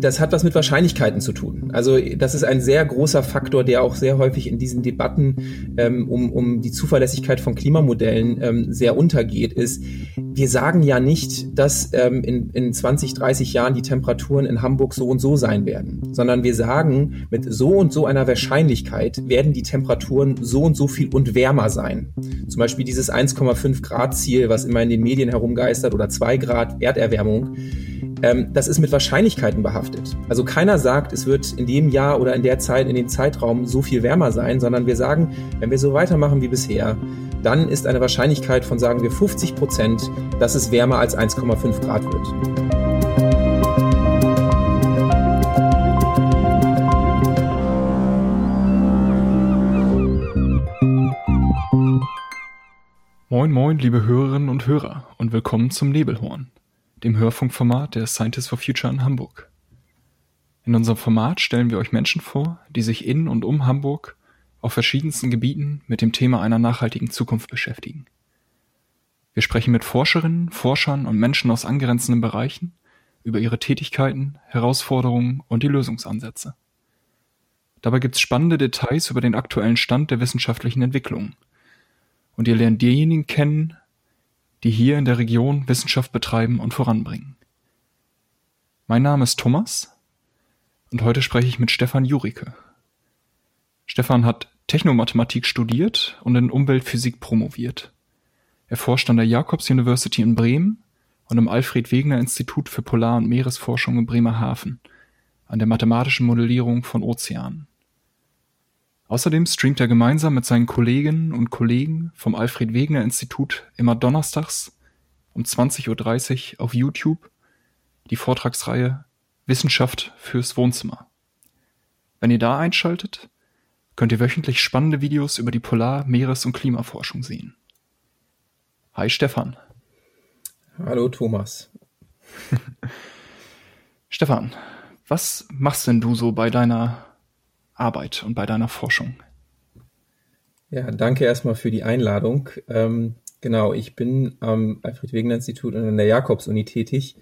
das hat was mit Wahrscheinlichkeiten zu tun. Also das ist ein sehr großer Faktor, der auch sehr häufig in diesen Debatten ähm, um, um die Zuverlässigkeit von Klimamodellen ähm, sehr untergeht, ist, wir sagen ja nicht, dass ähm, in, in 20, 30 Jahren die Temperaturen in Hamburg so und so sein werden, sondern wir sagen, mit so und so einer Wahrscheinlichkeit werden die Temperaturen so und so viel und wärmer sein. Zum Beispiel dieses 1,5 Grad Ziel, was immer in den Medien herumgeistert, oder 2 Grad Erderwärmung ähm, das ist mit Wahrscheinlichkeiten behaftet. Also keiner sagt, es wird in dem Jahr oder in der Zeit, in dem Zeitraum so viel wärmer sein, sondern wir sagen, wenn wir so weitermachen wie bisher, dann ist eine Wahrscheinlichkeit von, sagen wir, 50 Prozent, dass es wärmer als 1,5 Grad wird. Moin moin, liebe Hörerinnen und Hörer und willkommen zum Nebelhorn dem Hörfunkformat der Scientists for Future in Hamburg. In unserem Format stellen wir euch Menschen vor, die sich in und um Hamburg auf verschiedensten Gebieten mit dem Thema einer nachhaltigen Zukunft beschäftigen. Wir sprechen mit Forscherinnen, Forschern und Menschen aus angrenzenden Bereichen über ihre Tätigkeiten, Herausforderungen und die Lösungsansätze. Dabei gibt es spannende Details über den aktuellen Stand der wissenschaftlichen Entwicklung. Und ihr lernt diejenigen kennen, die hier in der Region Wissenschaft betreiben und voranbringen. Mein Name ist Thomas und heute spreche ich mit Stefan Jurike. Stefan hat Technomathematik studiert und in Umweltphysik promoviert. Er forscht an der Jacobs University in Bremen und im Alfred Wegener Institut für Polar- und Meeresforschung in Bremerhaven an der mathematischen Modellierung von Ozeanen. Außerdem streamt er gemeinsam mit seinen Kolleginnen und Kollegen vom Alfred Wegener Institut immer donnerstags um 20.30 Uhr auf YouTube die Vortragsreihe Wissenschaft fürs Wohnzimmer. Wenn ihr da einschaltet, könnt ihr wöchentlich spannende Videos über die Polar-, Meeres- und Klimaforschung sehen. Hi Stefan. Hallo Thomas. Stefan, was machst denn du so bei deiner Arbeit und bei deiner Forschung? Ja, danke erstmal für die Einladung. Ähm, genau, ich bin am Alfred Wegener Institut und an der Jakobs-Uni tätig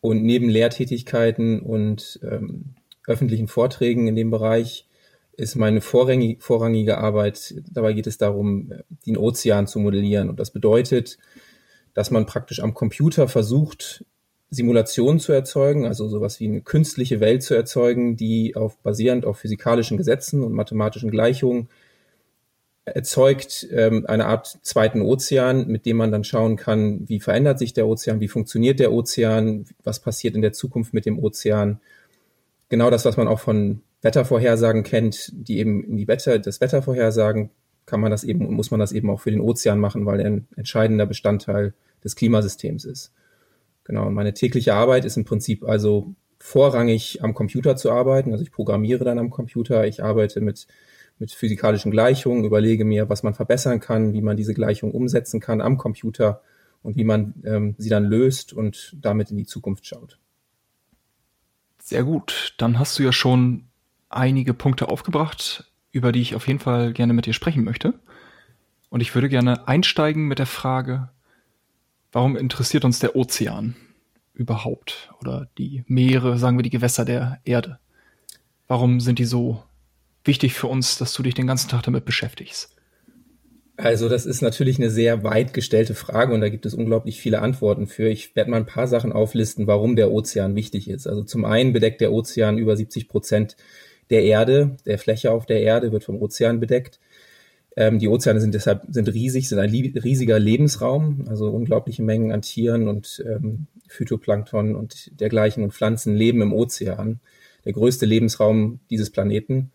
und neben Lehrtätigkeiten und ähm, öffentlichen Vorträgen in dem Bereich ist meine vorrangige, vorrangige Arbeit, dabei geht es darum, den Ozean zu modellieren. Und das bedeutet, dass man praktisch am Computer versucht, Simulationen zu erzeugen, also sowas wie eine künstliche Welt zu erzeugen, die auf basierend auf physikalischen Gesetzen und mathematischen Gleichungen erzeugt ähm, eine Art zweiten Ozean, mit dem man dann schauen kann, wie verändert sich der Ozean, wie funktioniert der Ozean, was passiert in der Zukunft mit dem Ozean. Genau das, was man auch von Wettervorhersagen kennt, die eben die Wetter, das Wetter vorhersagen, kann man das eben und muss man das eben auch für den Ozean machen, weil er ein entscheidender Bestandteil des Klimasystems ist. Genau, meine tägliche Arbeit ist im Prinzip also vorrangig am Computer zu arbeiten. Also ich programmiere dann am Computer, ich arbeite mit, mit physikalischen Gleichungen, überlege mir, was man verbessern kann, wie man diese Gleichungen umsetzen kann am Computer und wie man ähm, sie dann löst und damit in die Zukunft schaut. Sehr gut. Dann hast du ja schon einige Punkte aufgebracht, über die ich auf jeden Fall gerne mit dir sprechen möchte. Und ich würde gerne einsteigen mit der Frage, Warum interessiert uns der Ozean überhaupt oder die Meere, sagen wir die Gewässer der Erde? Warum sind die so wichtig für uns, dass du dich den ganzen Tag damit beschäftigst? Also das ist natürlich eine sehr weit gestellte Frage und da gibt es unglaublich viele Antworten für. Ich werde mal ein paar Sachen auflisten, warum der Ozean wichtig ist. Also zum einen bedeckt der Ozean über 70 Prozent der Erde, der Fläche auf der Erde wird vom Ozean bedeckt. Ähm, die Ozeane sind deshalb sind riesig, sind ein riesiger Lebensraum, also unglaubliche Mengen an Tieren und ähm, Phytoplankton und dergleichen und Pflanzen leben im Ozean, der größte Lebensraum dieses Planeten.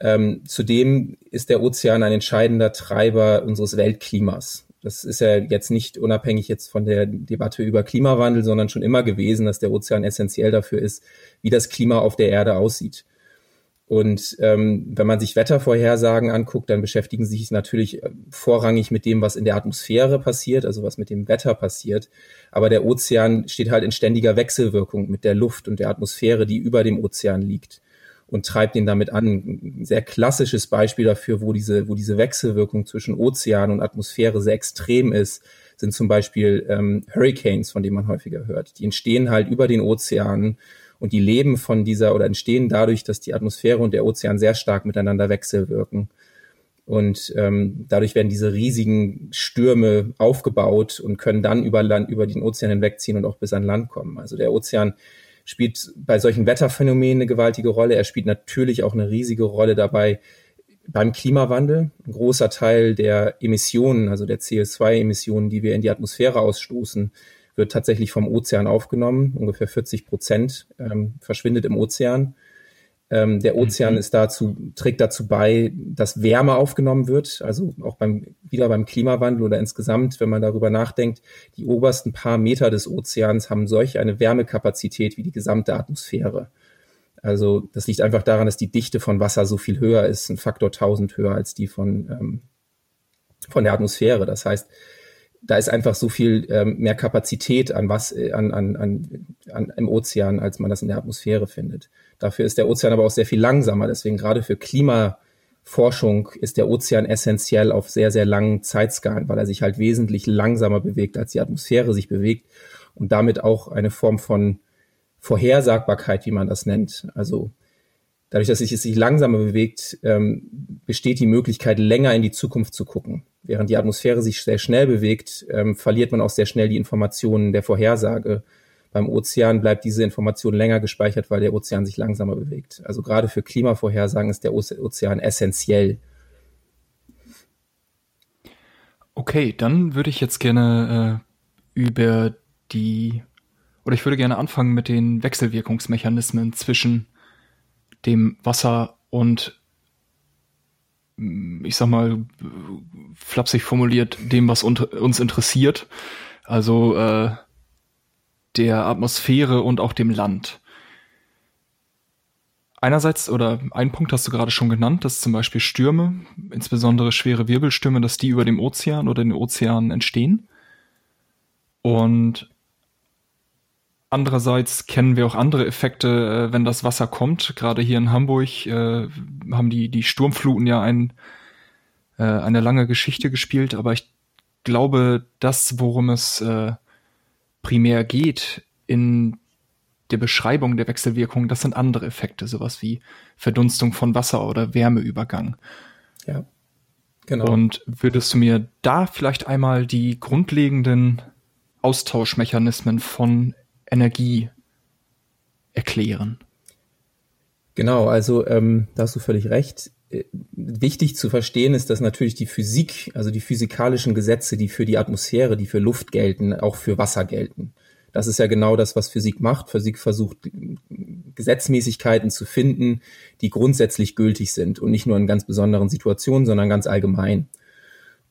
Ähm, zudem ist der Ozean ein entscheidender Treiber unseres Weltklimas. Das ist ja jetzt nicht unabhängig jetzt von der Debatte über Klimawandel, sondern schon immer gewesen, dass der Ozean essentiell dafür ist, wie das Klima auf der Erde aussieht. Und ähm, wenn man sich Wettervorhersagen anguckt, dann beschäftigen sie sich natürlich äh, vorrangig mit dem, was in der Atmosphäre passiert, also was mit dem Wetter passiert. Aber der Ozean steht halt in ständiger Wechselwirkung mit der Luft und der Atmosphäre, die über dem Ozean liegt und treibt ihn damit an. Ein sehr klassisches Beispiel dafür, wo diese, wo diese Wechselwirkung zwischen Ozean und Atmosphäre sehr extrem ist, sind zum Beispiel ähm, Hurricanes, von denen man häufiger hört. Die entstehen halt über den Ozeanen Und die leben von dieser oder entstehen dadurch, dass die Atmosphäre und der Ozean sehr stark miteinander wechselwirken. Und ähm, dadurch werden diese riesigen Stürme aufgebaut und können dann über Land, über den Ozean hinwegziehen und auch bis an Land kommen. Also der Ozean spielt bei solchen Wetterphänomenen eine gewaltige Rolle. Er spielt natürlich auch eine riesige Rolle dabei beim Klimawandel. Ein großer Teil der Emissionen, also der CO2-Emissionen, die wir in die Atmosphäre ausstoßen, wird tatsächlich vom Ozean aufgenommen. Ungefähr 40 Prozent ähm, verschwindet im Ozean. Ähm, der Ozean mhm. ist dazu, trägt dazu bei, dass Wärme aufgenommen wird. Also auch beim, wieder beim Klimawandel oder insgesamt, wenn man darüber nachdenkt, die obersten paar Meter des Ozeans haben solch eine Wärmekapazität wie die gesamte Atmosphäre. Also das liegt einfach daran, dass die Dichte von Wasser so viel höher ist, ein Faktor 1000 höher als die von, ähm, von der Atmosphäre. Das heißt, da ist einfach so viel ähm, mehr Kapazität an was äh, an, an, an, an im Ozean, als man das in der Atmosphäre findet. Dafür ist der Ozean aber auch sehr viel langsamer. Deswegen gerade für Klimaforschung ist der Ozean essentiell auf sehr, sehr langen Zeitskalen, weil er sich halt wesentlich langsamer bewegt, als die Atmosphäre sich bewegt und damit auch eine Form von Vorhersagbarkeit, wie man das nennt. Also dadurch, dass sich es sich langsamer bewegt, ähm, besteht die Möglichkeit, länger in die Zukunft zu gucken. Während die Atmosphäre sich sehr schnell bewegt, ähm, verliert man auch sehr schnell die Informationen der Vorhersage. Beim Ozean bleibt diese Information länger gespeichert, weil der Ozean sich langsamer bewegt. Also gerade für Klimavorhersagen ist der Ozean essentiell. Okay, dann würde ich jetzt gerne äh, über die, oder ich würde gerne anfangen mit den Wechselwirkungsmechanismen zwischen dem Wasser und ich sag mal, flapsig formuliert, dem, was uns interessiert. Also äh, der Atmosphäre und auch dem Land. Einerseits, oder ein Punkt hast du gerade schon genannt, dass zum Beispiel Stürme, insbesondere schwere Wirbelstürme, dass die über dem Ozean oder den Ozeanen entstehen. Und andererseits kennen wir auch andere Effekte, äh, wenn das Wasser kommt. Gerade hier in Hamburg äh, haben die, die Sturmfluten ja ein, äh, eine lange Geschichte gespielt, aber ich glaube, das, worum es äh, primär geht in der Beschreibung der Wechselwirkung, das sind andere Effekte, sowas wie Verdunstung von Wasser oder Wärmeübergang. Ja, genau. Und würdest du mir da vielleicht einmal die grundlegenden Austauschmechanismen von Energie erklären? Genau, also ähm, da hast du völlig recht. Äh, wichtig zu verstehen ist, dass natürlich die Physik, also die physikalischen Gesetze, die für die Atmosphäre, die für Luft gelten, auch für Wasser gelten. Das ist ja genau das, was Physik macht. Physik versucht, Gesetzmäßigkeiten zu finden, die grundsätzlich gültig sind und nicht nur in ganz besonderen Situationen, sondern ganz allgemein.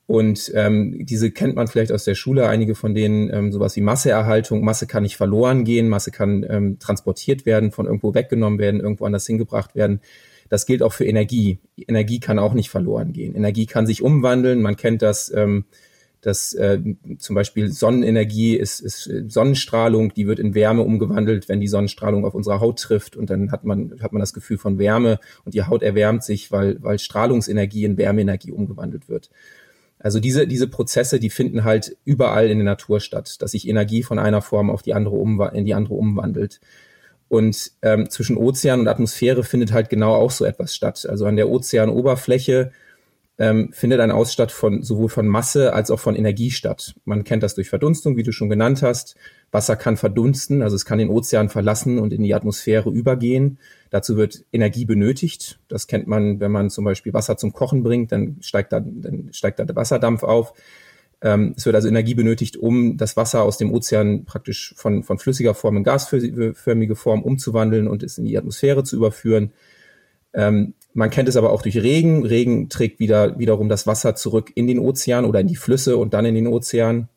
Und ähm, diese kennt man vielleicht aus der Schule, einige von denen ähm, sowas wie Masseerhaltung. Masse kann nicht verloren gehen, Masse kann ähm, transportiert werden, von irgendwo weggenommen werden, irgendwo anders hingebracht werden. Das gilt auch für Energie. Energie kann auch nicht verloren gehen. Energie kann sich umwandeln. Man kennt das, ähm, dass äh, zum Beispiel Sonnenenergie ist, ist Sonnenstrahlung, die wird in Wärme umgewandelt, wenn die Sonnenstrahlung auf unsere Haut trifft und dann hat man, hat man das Gefühl von Wärme und die Haut erwärmt sich, weil, weil Strahlungsenergie in Wärmeenergie umgewandelt wird. Also diese, diese Prozesse, die finden halt überall in der Natur statt, dass sich Energie von einer Form auf die andere in die andere umwandelt. Und ähm, zwischen Ozean und Atmosphäre findet halt genau auch so etwas statt. Also an der Ozeanoberfläche ähm, findet ein Ausstatt von sowohl von Masse als auch von Energie statt. Man kennt das durch Verdunstung, wie du schon genannt hast. Wasser kann verdunsten, also es kann den Ozean verlassen und in die Atmosphäre übergehen. Dazu wird Energie benötigt. Das kennt man, wenn man zum Beispiel Wasser zum Kochen bringt, dann steigt da, dann steigt da der Wasserdampf auf. Ähm, es wird also Energie benötigt, um das Wasser aus dem Ozean praktisch von, von flüssiger Form in gasförmige Form umzuwandeln und es in die Atmosphäre zu überführen. Ähm, man kennt es aber auch durch Regen. Regen trägt wieder, wiederum das Wasser zurück in den Ozean oder in die Flüsse und dann in den Ozean.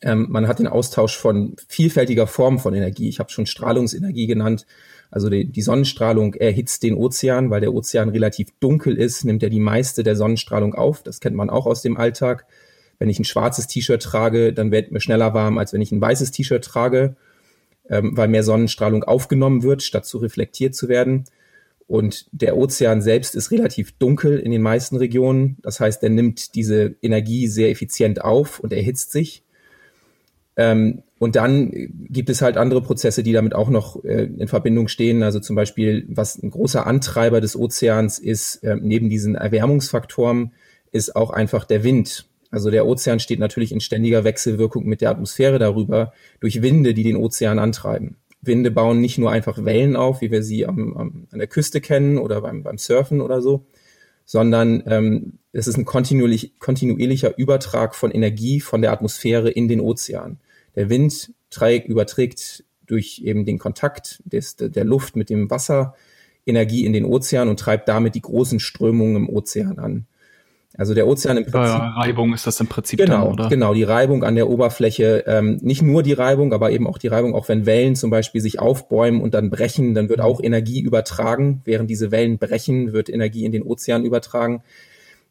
Ähm, man hat den Austausch von vielfältiger Form von Energie. Ich habe schon Strahlungsenergie genannt. Also die, die, Sonnenstrahlung erhitzt den Ozean, weil der Ozean relativ dunkel ist, nimmt er die meiste der Sonnenstrahlung auf. Das kennt man auch aus dem Alltag. Wenn ich ein schwarzes T-Shirt trage, dann wird mir schneller warm, als wenn ich ein weißes T-Shirt trage, ähm, weil mehr Sonnenstrahlung aufgenommen wird, statt zu reflektiert zu werden. Und der Ozean selbst ist relativ dunkel in den meisten Regionen. Das heißt, er nimmt diese Energie sehr effizient auf und erhitzt sich. Ähm, und dann gibt es halt andere Prozesse, die damit auch noch äh, in Verbindung stehen. Also zum Beispiel, was ein großer Antreiber des Ozeans ist, äh, neben diesen Erwärmungsfaktoren, ist auch einfach der Wind. Also der Ozean steht natürlich in ständiger Wechselwirkung mit der Atmosphäre darüber durch Winde, die den Ozean antreiben. Winde bauen nicht nur einfach Wellen auf, wie wir sie am, am, an der Küste kennen oder beim, beim Surfen oder so, sondern ähm, es ist ein kontinuierlich, kontinuierlicher Übertrag von Energie von der Atmosphäre in den Ozean. Der Wind trägt, überträgt durch eben den Kontakt des, der Luft mit dem Wasser Energie in den Ozean und treibt damit die großen Strömungen im Ozean an. Also der Ozean im Prinzip. Reibung ist das im Prinzip genau, dann, oder? Genau, die Reibung an der Oberfläche. Ähm, nicht nur die Reibung, aber eben auch die Reibung, auch wenn Wellen zum Beispiel sich aufbäumen und dann brechen, dann wird mhm. auch Energie übertragen. Während diese Wellen brechen, wird Energie in den Ozean übertragen.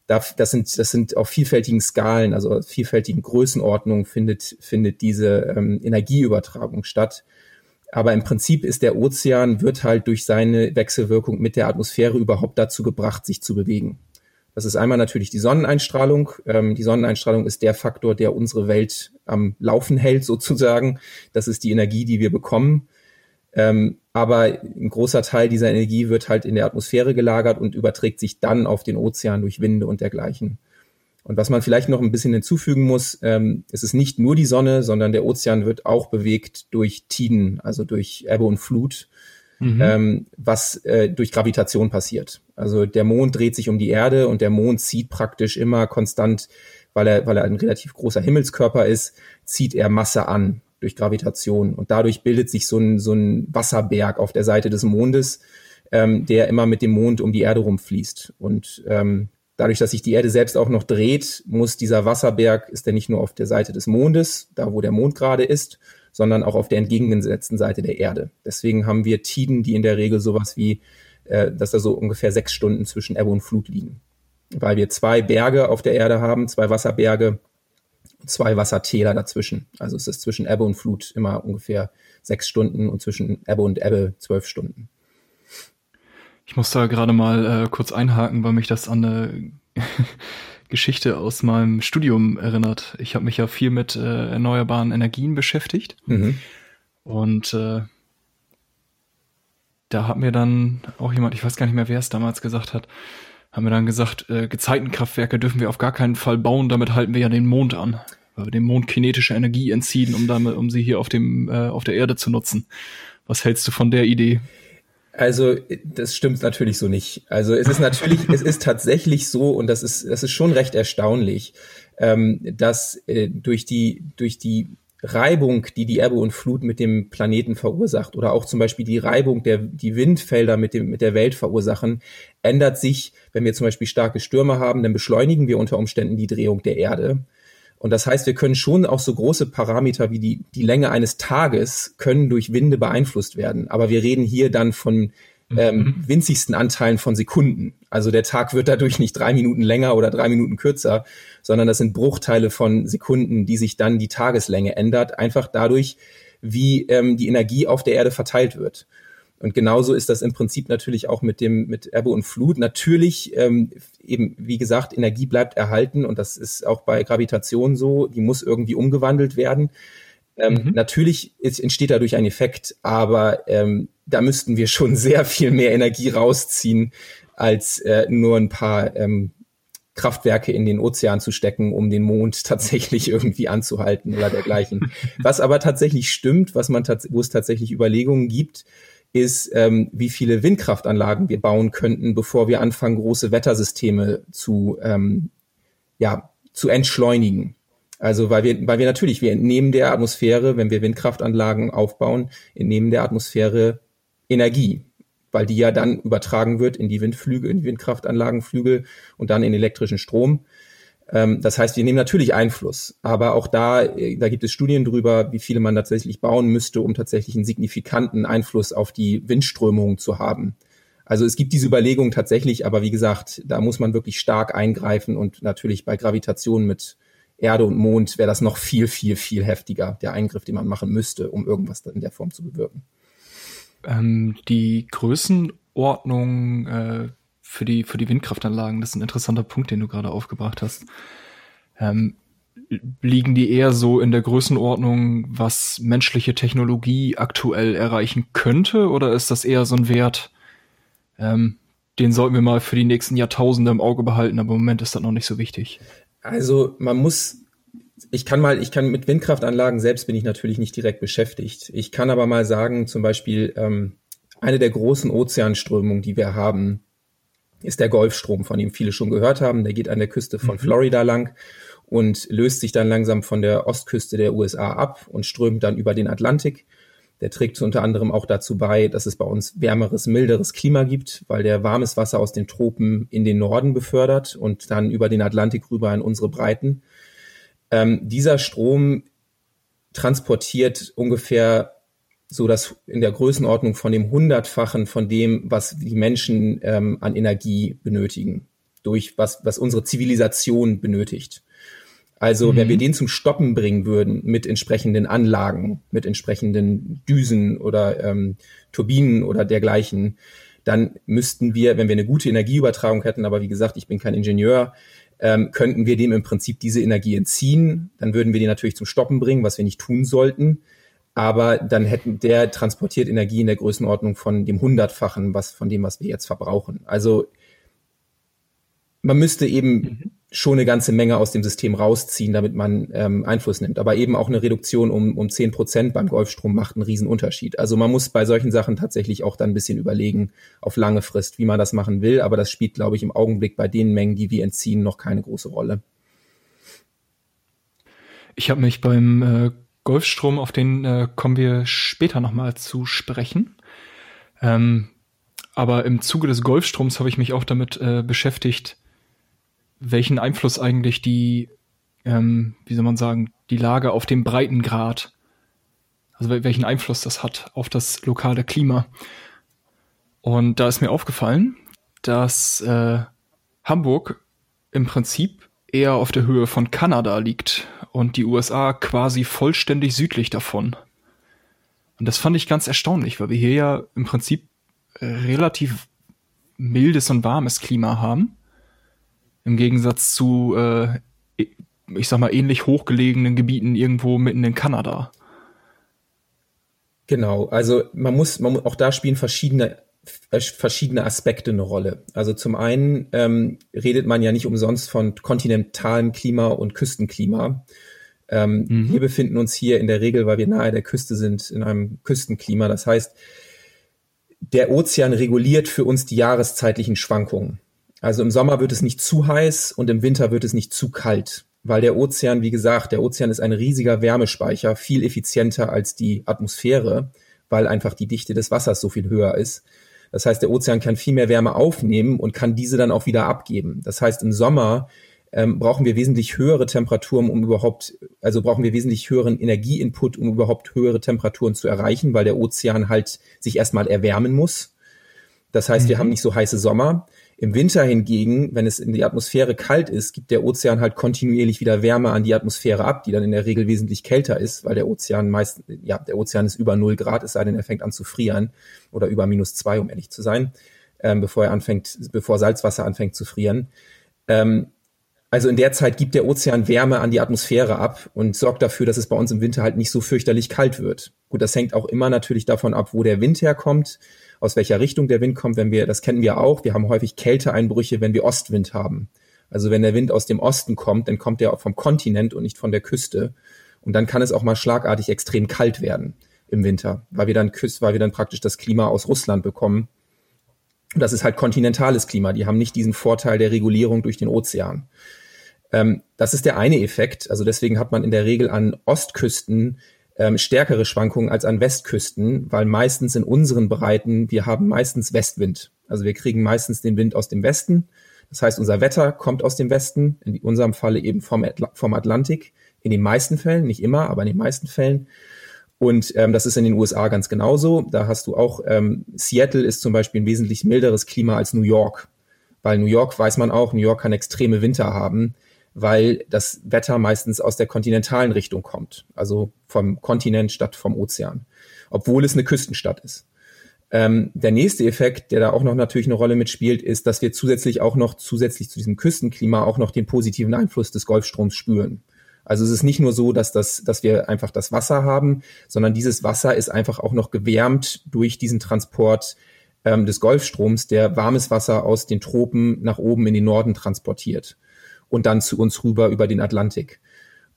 Das, das sind, das sind auf vielfältigen Skalen, also vielfältigen Größenordnungen findet, findet diese ähm, Energieübertragung statt. Aber im Prinzip ist der Ozean, wird halt durch seine Wechselwirkung mit der Atmosphäre überhaupt dazu gebracht, sich zu bewegen. Das ist einmal natürlich die Sonneneinstrahlung. Ähm, die Sonneneinstrahlung ist der Faktor, der unsere Welt am Laufen hält, sozusagen. Das ist die Energie, die wir bekommen. Ähm, aber ein großer Teil dieser Energie wird halt in der Atmosphäre gelagert und überträgt sich dann auf den Ozean durch Winde und dergleichen. Und was man vielleicht noch ein bisschen hinzufügen muss, ähm, es ist nicht nur die Sonne, sondern der Ozean wird auch bewegt durch Tiden, also durch Ebbe und Flut mhm. ähm, was äh, durch Gravitation passiert. Also der Mond dreht sich um die Erde und der Mond zieht praktisch immer konstant, weil er, weil er ein relativ großer Himmelskörper ist, zieht er Masse an durch Gravitation. Und dadurch bildet sich so ein, so ein Wasserberg auf der Seite des Mondes, ähm, der immer mit dem Mond um die Erde rumfließt. Und ähm, dadurch, dass sich die Erde selbst auch noch dreht, muss dieser Wasserberg, ist er nicht nur auf der Seite des Mondes, da wo der Mond gerade ist, sondern auch auf der entgegengesetzten Seite der Erde. Deswegen haben wir Tiden, die in der Regel sowas wie, äh, dass da so ungefähr sechs Stunden zwischen Ebbe und Flut liegen. Weil wir zwei Berge auf der Erde haben, zwei Wasserberge, zwei Wassertäler dazwischen. Also es ist zwischen Ebbe und Flut immer ungefähr sechs Stunden und zwischen Ebbe und Ebbe zwölf Stunden. Ich muss da gerade mal äh, kurz einhaken, weil mich das an eine Geschichte aus meinem Studium erinnert. Ich habe mich ja viel mit äh, erneuerbaren Energien beschäftigt. Mhm. Und äh, da hat mir dann auch jemand, ich weiß gar nicht mehr, wer es damals gesagt hat, haben wir dann gesagt, äh, Gezeitenkraftwerke dürfen wir auf gar keinen Fall bauen, damit halten wir ja den Mond an. Weil wir dem Mond kinetische Energie entziehen, um damit, um sie hier auf dem, äh, auf der Erde zu nutzen. Was hältst du von der Idee? Also das stimmt natürlich so nicht. Also es ist natürlich, es ist tatsächlich so und das ist, das ist schon recht erstaunlich, ähm, dass äh, durch die durch die Reibung, die die Ebbe und Flut mit dem Planeten verursacht oder auch zum Beispiel die Reibung, der die Windfelder mit dem mit der Welt verursachen, ändert sich, wenn wir zum Beispiel starke Stürme haben, dann beschleunigen wir unter Umständen die Drehung der Erde. Und das heißt, wir können schon auch so große Parameter wie die, die Länge eines Tages können durch Winde beeinflusst werden. Aber wir reden hier dann von ähm, mhm. winzigsten Anteilen von Sekunden. Also der Tag wird dadurch nicht drei Minuten länger oder drei Minuten kürzer, sondern das sind Bruchteile von Sekunden, die sich dann die Tageslänge ändert, einfach dadurch, wie ähm, die Energie auf der Erde verteilt wird. Und genauso ist das im Prinzip natürlich auch mit dem mit Ebbe und Flut. Natürlich ähm, eben wie gesagt Energie bleibt erhalten und das ist auch bei Gravitation so. Die muss irgendwie umgewandelt werden. Ähm, mhm. Natürlich ist, entsteht dadurch ein Effekt, aber ähm, da müssten wir schon sehr viel mehr Energie rausziehen, als äh, nur ein paar ähm, Kraftwerke in den Ozean zu stecken, um den Mond tatsächlich irgendwie anzuhalten oder dergleichen. Was aber tatsächlich stimmt, was man wo es tatsächlich Überlegungen gibt, ist, ähm, wie viele Windkraftanlagen wir bauen könnten, bevor wir anfangen, große Wettersysteme zu, ähm, ja, zu entschleunigen. Also weil wir, weil wir natürlich, wir entnehmen der Atmosphäre, wenn wir Windkraftanlagen aufbauen, entnehmen der Atmosphäre Energie, weil die ja dann übertragen wird in die Windflügel, in die Windkraftanlagenflügel und dann in elektrischen Strom. Ähm, das heißt, wir nehmen natürlich Einfluss, aber auch da, äh, da gibt es Studien drüber, wie viele man tatsächlich bauen müsste, um tatsächlich einen signifikanten Einfluss auf die Windströmung zu haben. Also es gibt diese Überlegung tatsächlich, aber wie gesagt, da muss man wirklich stark eingreifen und natürlich bei Gravitation mit Erde und Mond wäre das noch viel, viel, viel heftiger, der Eingriff, den man machen müsste, um irgendwas in der Form zu bewirken. Ähm, die Größenordnung äh, für die, für die Windkraftanlagen, das ist ein interessanter Punkt, den du gerade aufgebracht hast. Ähm, liegen die eher so in der Größenordnung, was menschliche Technologie aktuell erreichen könnte? Oder ist das eher so ein Wert, ähm, den sollten wir mal für die nächsten Jahrtausende im Auge behalten, aber im Moment ist das noch nicht so wichtig? Also man muss, ich kann mal, ich kann mit Windkraftanlagen selbst bin ich natürlich nicht direkt beschäftigt. Ich kann aber mal sagen, zum Beispiel ähm, eine der großen Ozeanströmungen, die wir haben, ist der Golfstrom, von dem viele schon gehört haben. Der geht an der Küste von mhm. Florida lang und löst sich dann langsam von der Ostküste der USA ab und strömt dann über den Atlantik. Der trägt unter anderem auch dazu bei, dass es bei uns wärmeres, milderes Klima gibt, weil der warmes Wasser aus den Tropen in den Norden befördert und dann über den Atlantik rüber in unsere Breiten. Ähm, dieser Strom transportiert ungefähr so dass in der Größenordnung von dem Hundertfachen von dem, was die Menschen ähm, an Energie benötigen, durch was, was unsere Zivilisation benötigt. Also mhm. wenn wir den zum Stoppen bringen würden mit entsprechenden Anlagen, mit entsprechenden Düsen oder ähm, Turbinen oder dergleichen, dann müssten wir, wenn wir eine gute Energieübertragung hätten, aber wie gesagt, ich bin kein Ingenieur, ähm, könnten wir dem im Prinzip diese Energie entziehen. Dann würden wir die natürlich zum Stoppen bringen, was wir nicht tun sollten. Aber dann hätten der transportiert Energie in der Größenordnung von dem Hundertfachen, was von dem, was wir jetzt verbrauchen. Also man müsste eben mhm schon eine ganze Menge aus dem System rausziehen, damit man ähm, Einfluss nimmt. Aber eben auch eine Reduktion um, um 10 Prozent beim Golfstrom macht einen riesen Unterschied. Also man muss bei solchen Sachen tatsächlich auch dann ein bisschen überlegen, auf lange Frist, wie man das machen will. Aber das spielt, glaube ich, im Augenblick bei den Mengen, die wir entziehen, noch keine große Rolle. Ich habe mich beim äh, Golfstrom, auf den äh, kommen wir später nochmal zu sprechen. Ähm, aber im Zuge des Golfstroms habe ich mich auch damit äh, beschäftigt, welchen Einfluss eigentlich die, ähm, wie soll man sagen, die Lage auf dem Breitengrad, also welchen Einfluss das hat auf das lokale Klima. Und da ist mir aufgefallen, dass äh, Hamburg im Prinzip eher auf der Höhe von Kanada liegt und die USA quasi vollständig südlich davon. Und das fand ich ganz erstaunlich, weil wir hier ja im Prinzip relativ mildes und warmes Klima haben. Im Gegensatz zu, äh, ich sag mal, ähnlich hochgelegenen Gebieten irgendwo mitten in Kanada. Genau, also man muss, man muss auch da spielen verschiedene äh, verschiedene Aspekte eine Rolle. Also zum einen ähm, redet man ja nicht umsonst von kontinentalem Klima und Küstenklima. Ähm, mhm. Wir befinden uns hier in der Regel, weil wir nahe der Küste sind, in einem Küstenklima. Das heißt, der Ozean reguliert für uns die jahreszeitlichen Schwankungen. Also im Sommer wird es nicht zu heiß und im Winter wird es nicht zu kalt, weil der Ozean, wie gesagt, der Ozean ist ein riesiger Wärmespeicher, viel effizienter als die Atmosphäre, weil einfach die Dichte des Wassers so viel höher ist. Das heißt, der Ozean kann viel mehr Wärme aufnehmen und kann diese dann auch wieder abgeben. Das heißt, im Sommer ähm, brauchen wir wesentlich höhere Temperaturen, um überhaupt, also brauchen wir wesentlich höheren Energieinput, um überhaupt höhere Temperaturen zu erreichen, weil der Ozean halt sich erstmal erwärmen muss. Das heißt, mhm. wir haben nicht so heiße Sommer. Im Winter hingegen, wenn es in die Atmosphäre kalt ist, gibt der Ozean halt kontinuierlich wieder Wärme an die Atmosphäre ab, die dann in der Regel wesentlich kälter ist, weil der Ozean meist, ja, der Ozean ist über null Grad, es sei denn, er fängt an zu frieren oder über minus zwei, um ehrlich zu sein, ähm, bevor er anfängt, bevor Salzwasser anfängt zu frieren. Ähm, also in der Zeit gibt der Ozean Wärme an die Atmosphäre ab und sorgt dafür, dass es bei uns im Winter halt nicht so fürchterlich kalt wird. Gut, das hängt auch immer natürlich davon ab, wo der Wind herkommt aus welcher Richtung der Wind kommt, wenn wir, das kennen wir auch, wir haben häufig Kälteeinbrüche, wenn wir Ostwind haben. Also wenn der Wind aus dem Osten kommt, dann kommt auch vom Kontinent und nicht von der Küste. Und dann kann es auch mal schlagartig extrem kalt werden im Winter, weil wir dann küst, weil wir dann praktisch das Klima aus Russland bekommen. Und das ist halt kontinentales Klima. Die haben nicht diesen Vorteil der Regulierung durch den Ozean. Ähm, das ist der eine Effekt. Also deswegen hat man in der Regel an Ostküsten ähm, stärkere Schwankungen als an Westküsten, weil meistens in unseren Breiten, wir haben meistens Westwind. Also wir kriegen meistens den Wind aus dem Westen. Das heißt, unser Wetter kommt aus dem Westen, in unserem Falle eben vom, Atl vom Atlantik, in den meisten Fällen, nicht immer, aber in den meisten Fällen. Und ähm, das ist in den USA ganz genauso. Da hast du auch, ähm, Seattle ist zum Beispiel ein wesentlich milderes Klima als New York. Weil New York weiß man auch, New York kann extreme Winter haben weil das Wetter meistens aus der kontinentalen Richtung kommt, also vom Kontinent statt vom Ozean, obwohl es eine Küstenstadt ist. Ähm, der nächste Effekt, der da auch noch natürlich eine Rolle mitspielt, ist, dass wir zusätzlich auch noch zusätzlich zu diesem Küstenklima auch noch den positiven Einfluss des Golfstroms spüren. Also es ist nicht nur so, dass das, dass wir einfach das Wasser haben, sondern dieses Wasser ist einfach auch noch gewärmt durch diesen Transport ähm, des Golfstroms, der warmes Wasser aus den Tropen nach oben in den Norden transportiert und dann zu uns rüber über den Atlantik.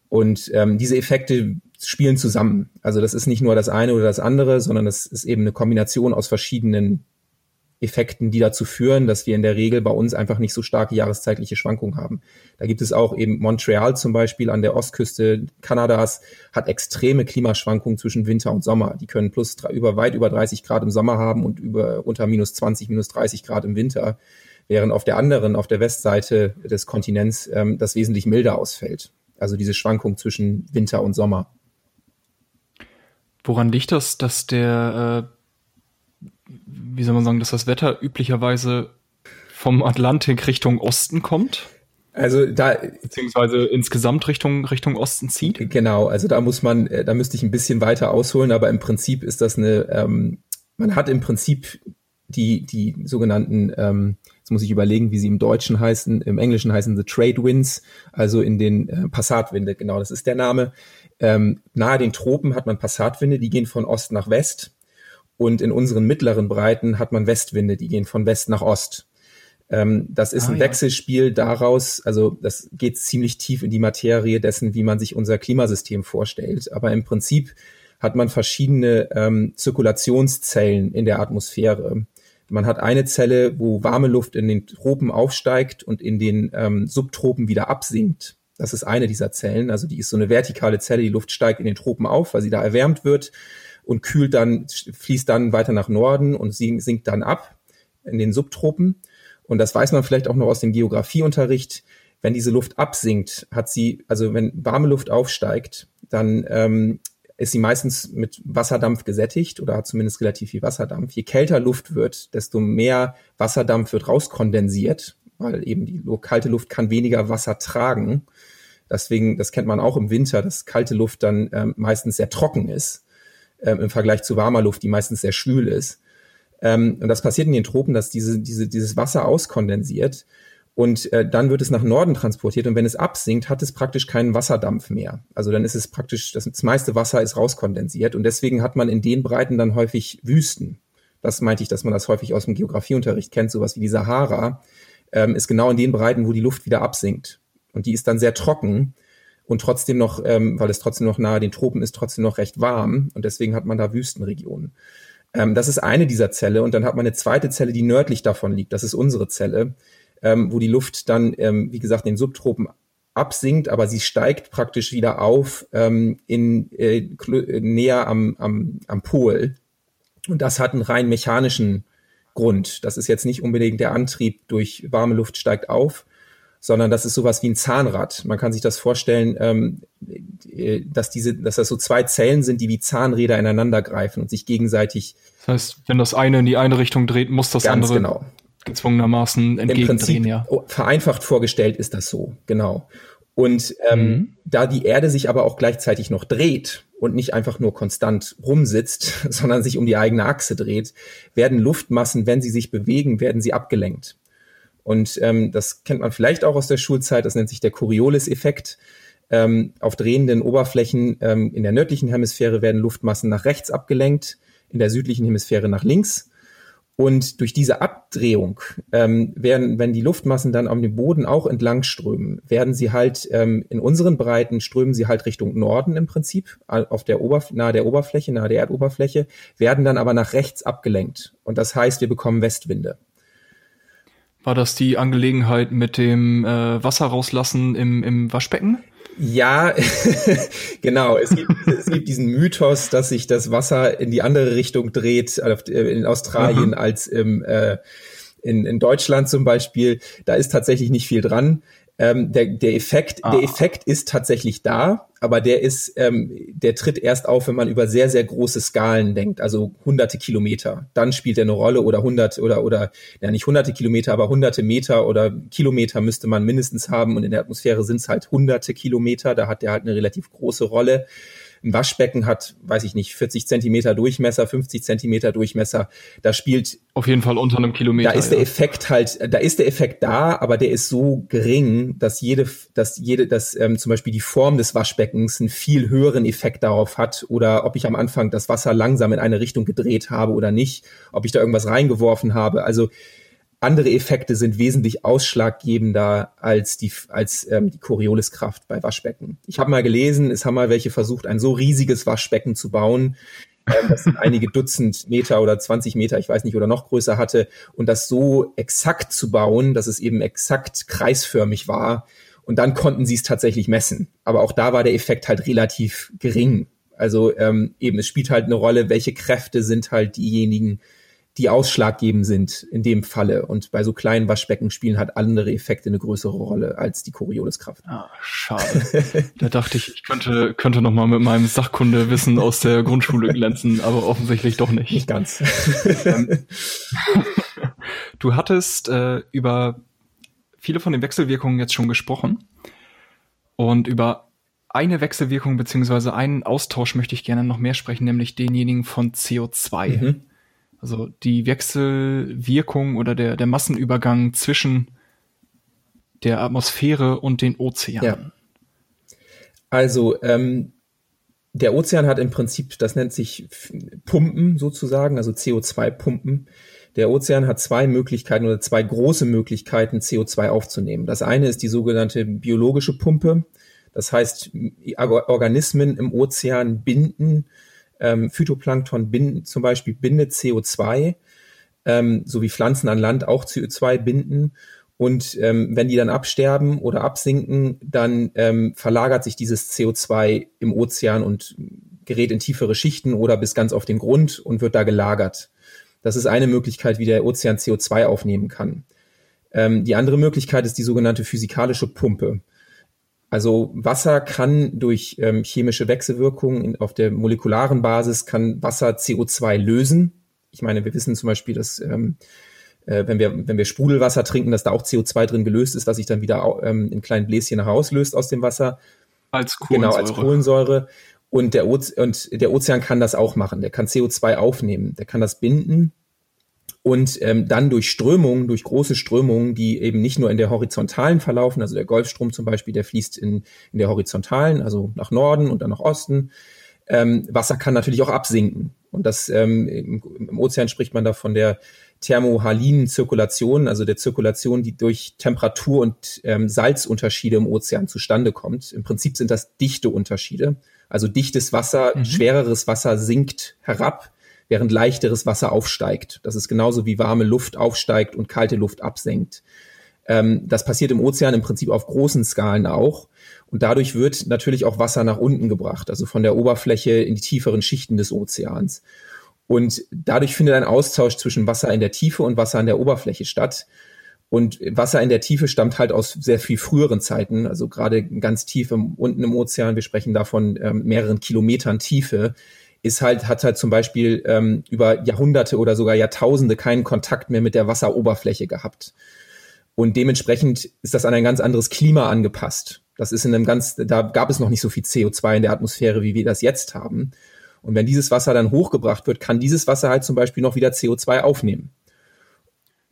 Und ähm, diese Effekte spielen zusammen. Also das ist nicht nur das eine oder das andere, sondern das ist eben eine Kombination aus verschiedenen Effekten, die dazu führen, dass wir in der Regel bei uns einfach nicht so starke jahreszeitliche Schwankungen haben. Da gibt es auch eben Montreal zum Beispiel an der Ostküste Kanadas hat extreme Klimaschwankungen zwischen Winter und Sommer. Die können plus über weit über 30 Grad im Sommer haben und über unter minus 20, minus 30 Grad im Winter, während auf der anderen, auf der Westseite des Kontinents ähm, das wesentlich milder ausfällt. Also diese Schwankung zwischen Winter und Sommer. Woran liegt das, dass der, äh, wie soll man sagen, dass das Wetter üblicherweise vom Atlantik Richtung Osten kommt? Also da beziehungsweise insgesamt Richtung Richtung Osten zieht. Genau, also da muss man, äh, da müsste ich ein bisschen weiter ausholen, aber im Prinzip ist das eine, ähm, man hat im Prinzip die die sogenannten, ähm, jetzt muss ich überlegen, wie sie im Deutschen heißen, im Englischen heißen the Trade Winds, also in den äh, Passatwinde, genau, das ist der Name. Ähm, nahe den Tropen hat man Passatwinde, die gehen von Ost nach West. Und in unseren mittleren Breiten hat man Westwinde, die gehen von West nach Ost. Ähm, das ist ah, ein Wechselspiel daraus, also das geht ziemlich tief in die Materie dessen, wie man sich unser Klimasystem vorstellt. Aber im Prinzip hat man verschiedene ähm, Zirkulationszellen in der Atmosphäre. Man hat eine Zelle, wo warme Luft in den Tropen aufsteigt und in den ähm, Subtropen wieder absinkt. Das ist eine dieser Zellen. Also die ist so eine vertikale Zelle. Die Luft steigt in den Tropen auf, weil sie da erwärmt wird und kühlt dann, fließt dann weiter nach Norden und sinkt dann ab in den Subtropen. Und das weiß man vielleicht auch noch aus dem Geografieunterricht. Wenn diese Luft absinkt, hat sie, also wenn warme Luft aufsteigt, dann ähm, ist sie meistens mit Wasserdampf gesättigt oder hat zumindest relativ viel Wasserdampf. Je kälter Luft wird, desto mehr Wasserdampf wird rauskondensiert, weil eben die kalte Luft kann weniger Wasser tragen. Deswegen, das kennt man auch im Winter, dass kalte Luft dann ähm, meistens sehr trocken ist ähm, im Vergleich zu warmer Luft, die meistens sehr schwül ist. Ähm, und das passiert in den Tropen, dass diese, diese, dieses Wasser auskondensiert und äh, dann wird es nach Norden transportiert und wenn es absinkt, hat es praktisch keinen Wasserdampf mehr. Also dann ist es praktisch, das, das meiste Wasser ist rauskondensiert und deswegen hat man in den Breiten dann häufig Wüsten. Das meinte ich, dass man das häufig aus dem Geografieunterricht kennt, sowas wie die Sahara, ähm, ist genau in den Breiten, wo die Luft wieder absinkt. Und die ist dann sehr trocken und trotzdem noch, ähm, weil es trotzdem noch nahe den Tropen ist, trotzdem noch recht warm. Und deswegen hat man da Wüstenregionen. Ähm, das ist eine dieser Zelle. Und dann hat man eine zweite Zelle, die nördlich davon liegt. Das ist unsere Zelle, ähm, wo die Luft dann, ähm, wie gesagt, in den Subtropen absinkt, aber sie steigt praktisch wieder auf ähm, in äh, näher am, am, am Pol. Und das hat einen rein mechanischen Grund. Das ist jetzt nicht unbedingt der Antrieb durch warme Luft steigt auf, sondern das ist sowas wie ein Zahnrad. Man kann sich das vorstellen, ähm, äh, dass diese, dass das so zwei Zellen sind, die wie Zahnräder ineinander greifen und sich gegenseitig. Das heißt, wenn das eine in die eine Richtung dreht, muss das andere genau. Gezwungenermaßen entgegendrehen, ja. Vereinfacht vorgestellt ist das so, genau. Und ähm, mhm. da die Erde sich aber auch gleichzeitig noch dreht und nicht einfach nur konstant rumsitzt, sondern sich um die eigene Achse dreht, werden Luftmassen, wenn sie sich bewegen, werden sie abgelenkt. Und ähm, das kennt man vielleicht auch aus der Schulzeit, das nennt sich der Coriolis-Effekt. Ähm, auf drehenden Oberflächen ähm, in der nördlichen Hemisphäre werden Luftmassen nach rechts abgelenkt, in der südlichen Hemisphäre nach links. Und durch diese Abdrehung ähm, werden, wenn die Luftmassen dann am Boden auch entlang strömen, werden sie halt ähm, in unseren Breiten strömen sie halt Richtung Norden im Prinzip, auf der Oberf nahe der Oberfläche, nahe der Erdoberfläche, werden dann aber nach rechts abgelenkt. Und das heißt, wir bekommen Westwinde. War das die Angelegenheit mit dem äh, Wasser rauslassen im, im Waschbecken? Ja, genau. Es gibt, es gibt diesen Mythos, dass sich das Wasser in die andere Richtung dreht äh, in Australien Aha. als im, äh, in, in Deutschland zum Beispiel. Da ist tatsächlich nicht viel dran. Ähm, der, der Effekt, ah. der Effekt ist tatsächlich da, aber der ist, ähm, der tritt erst auf, wenn man über sehr, sehr große Skalen denkt, also hunderte Kilometer. Dann spielt er eine Rolle oder hundert oder, oder, ja nicht hunderte Kilometer, aber hunderte Meter oder Kilometer müsste man mindestens haben und in der Atmosphäre sind es halt hunderte Kilometer, da hat der halt eine relativ große Rolle. Ein Waschbecken hat, weiß ich nicht, 40 Zentimeter Durchmesser, 50 Zentimeter Durchmesser. Da spielt auf jeden Fall unter einem Kilometer. Da ist ja. der Effekt halt, da ist der Effekt da, aber der ist so gering, dass jede, dass jede, dass ähm, zum Beispiel die Form des Waschbeckens einen viel höheren Effekt darauf hat oder ob ich am Anfang das Wasser langsam in eine Richtung gedreht habe oder nicht, ob ich da irgendwas reingeworfen habe. Also andere Effekte sind wesentlich ausschlaggebender als die, als ähm, die Corioliskraft bei Waschbecken. Ich habe mal gelesen, es haben mal welche versucht, ein so riesiges Waschbecken zu bauen, ähm, das einige Dutzend Meter oder 20 Meter, ich weiß nicht, oder noch größer hatte, und das so exakt zu bauen, dass es eben exakt kreisförmig war. Und dann konnten sie es tatsächlich messen. Aber auch da war der Effekt halt relativ gering. Also ähm, eben, es spielt halt eine Rolle, welche Kräfte sind halt diejenigen, die ausschlaggebend sind in dem Falle. Und bei so kleinen Waschbecken spielen halt andere Effekte eine größere Rolle als die Corioliskraft. Ah, schade. da dachte ich, ich könnte, könnte noch mal mit meinem Sachkundewissen aus der Grundschule glänzen, aber offensichtlich doch nicht. Nicht ganz. Ähm, du hattest äh, über viele von den Wechselwirkungen jetzt schon gesprochen. Und über eine Wechselwirkung beziehungsweise einen Austausch möchte ich gerne noch mehr sprechen, nämlich denjenigen von CO2. Mhm. Also die Wechselwirkung oder der, der Massenübergang zwischen der Atmosphäre und den Ozeanen. Ja. Also ähm, der Ozean hat im Prinzip, das nennt sich Pumpen sozusagen, also CO2-Pumpen. Der Ozean hat zwei Möglichkeiten oder zwei große Möglichkeiten, CO2 aufzunehmen. Das eine ist die sogenannte biologische Pumpe. Das heißt, Organismen im Ozean binden ähm, Phytoplankton binden, zum Beispiel bindet CO2, ähm, so wie Pflanzen an Land auch CO2 binden. Und ähm, wenn die dann absterben oder absinken, dann ähm, verlagert sich dieses CO2 im Ozean und gerät in tiefere Schichten oder bis ganz auf den Grund und wird da gelagert. Das ist eine Möglichkeit, wie der Ozean CO2 aufnehmen kann. Ähm, die andere Möglichkeit ist die sogenannte physikalische Pumpe. Also Wasser kann durch ähm, chemische Wechselwirkungen auf der molekularen Basis kann Wasser CO2 lösen. Ich meine, wir wissen zum Beispiel, dass ähm, äh, wenn wir wenn wir Sprudelwasser trinken, dass da auch CO2 drin gelöst ist, was sich dann wieder ähm, in kleinen Bläschen herauslöst aus dem Wasser. Als Kohlensäure. Genau, als Kohlensäure. Und der, Oze und der Ozean kann das auch machen. Der kann CO2 aufnehmen. Der kann das binden und ähm, dann durch Strömungen, durch große Strömungen, die eben nicht nur in der horizontalen verlaufen, also der Golfstrom zum Beispiel, der fließt in, in der horizontalen, also nach Norden und dann nach Osten. Ähm, Wasser kann natürlich auch absinken. Und das ähm, im, im Ozean spricht man da von der thermohalinen Zirkulation, also der Zirkulation, die durch Temperatur- und ähm, Salzunterschiede im Ozean zustande kommt. Im Prinzip sind das dichte Unterschiede. Also dichtes Wasser, mhm. schwereres Wasser sinkt herab während leichteres Wasser aufsteigt. Das ist genauso wie warme Luft aufsteigt und kalte Luft absenkt. Ähm, das passiert im Ozean im Prinzip auf großen Skalen auch. Und dadurch wird natürlich auch Wasser nach unten gebracht, also von der Oberfläche in die tieferen Schichten des Ozeans. Und dadurch findet ein Austausch zwischen Wasser in der Tiefe und Wasser an der Oberfläche statt. Und Wasser in der Tiefe stammt halt aus sehr viel früheren Zeiten, also gerade ganz tief im, unten im Ozean. Wir sprechen davon ähm, mehreren Kilometern Tiefe ist halt, hat halt zum Beispiel ähm, über Jahrhunderte oder sogar Jahrtausende keinen Kontakt mehr mit der Wasseroberfläche gehabt. Und dementsprechend ist das an ein ganz anderes Klima angepasst. Das ist in einem ganz, da gab es noch nicht so viel CO2 in der Atmosphäre, wie wir das jetzt haben. Und wenn dieses Wasser dann hochgebracht wird, kann dieses Wasser halt zum Beispiel noch wieder CO2 aufnehmen.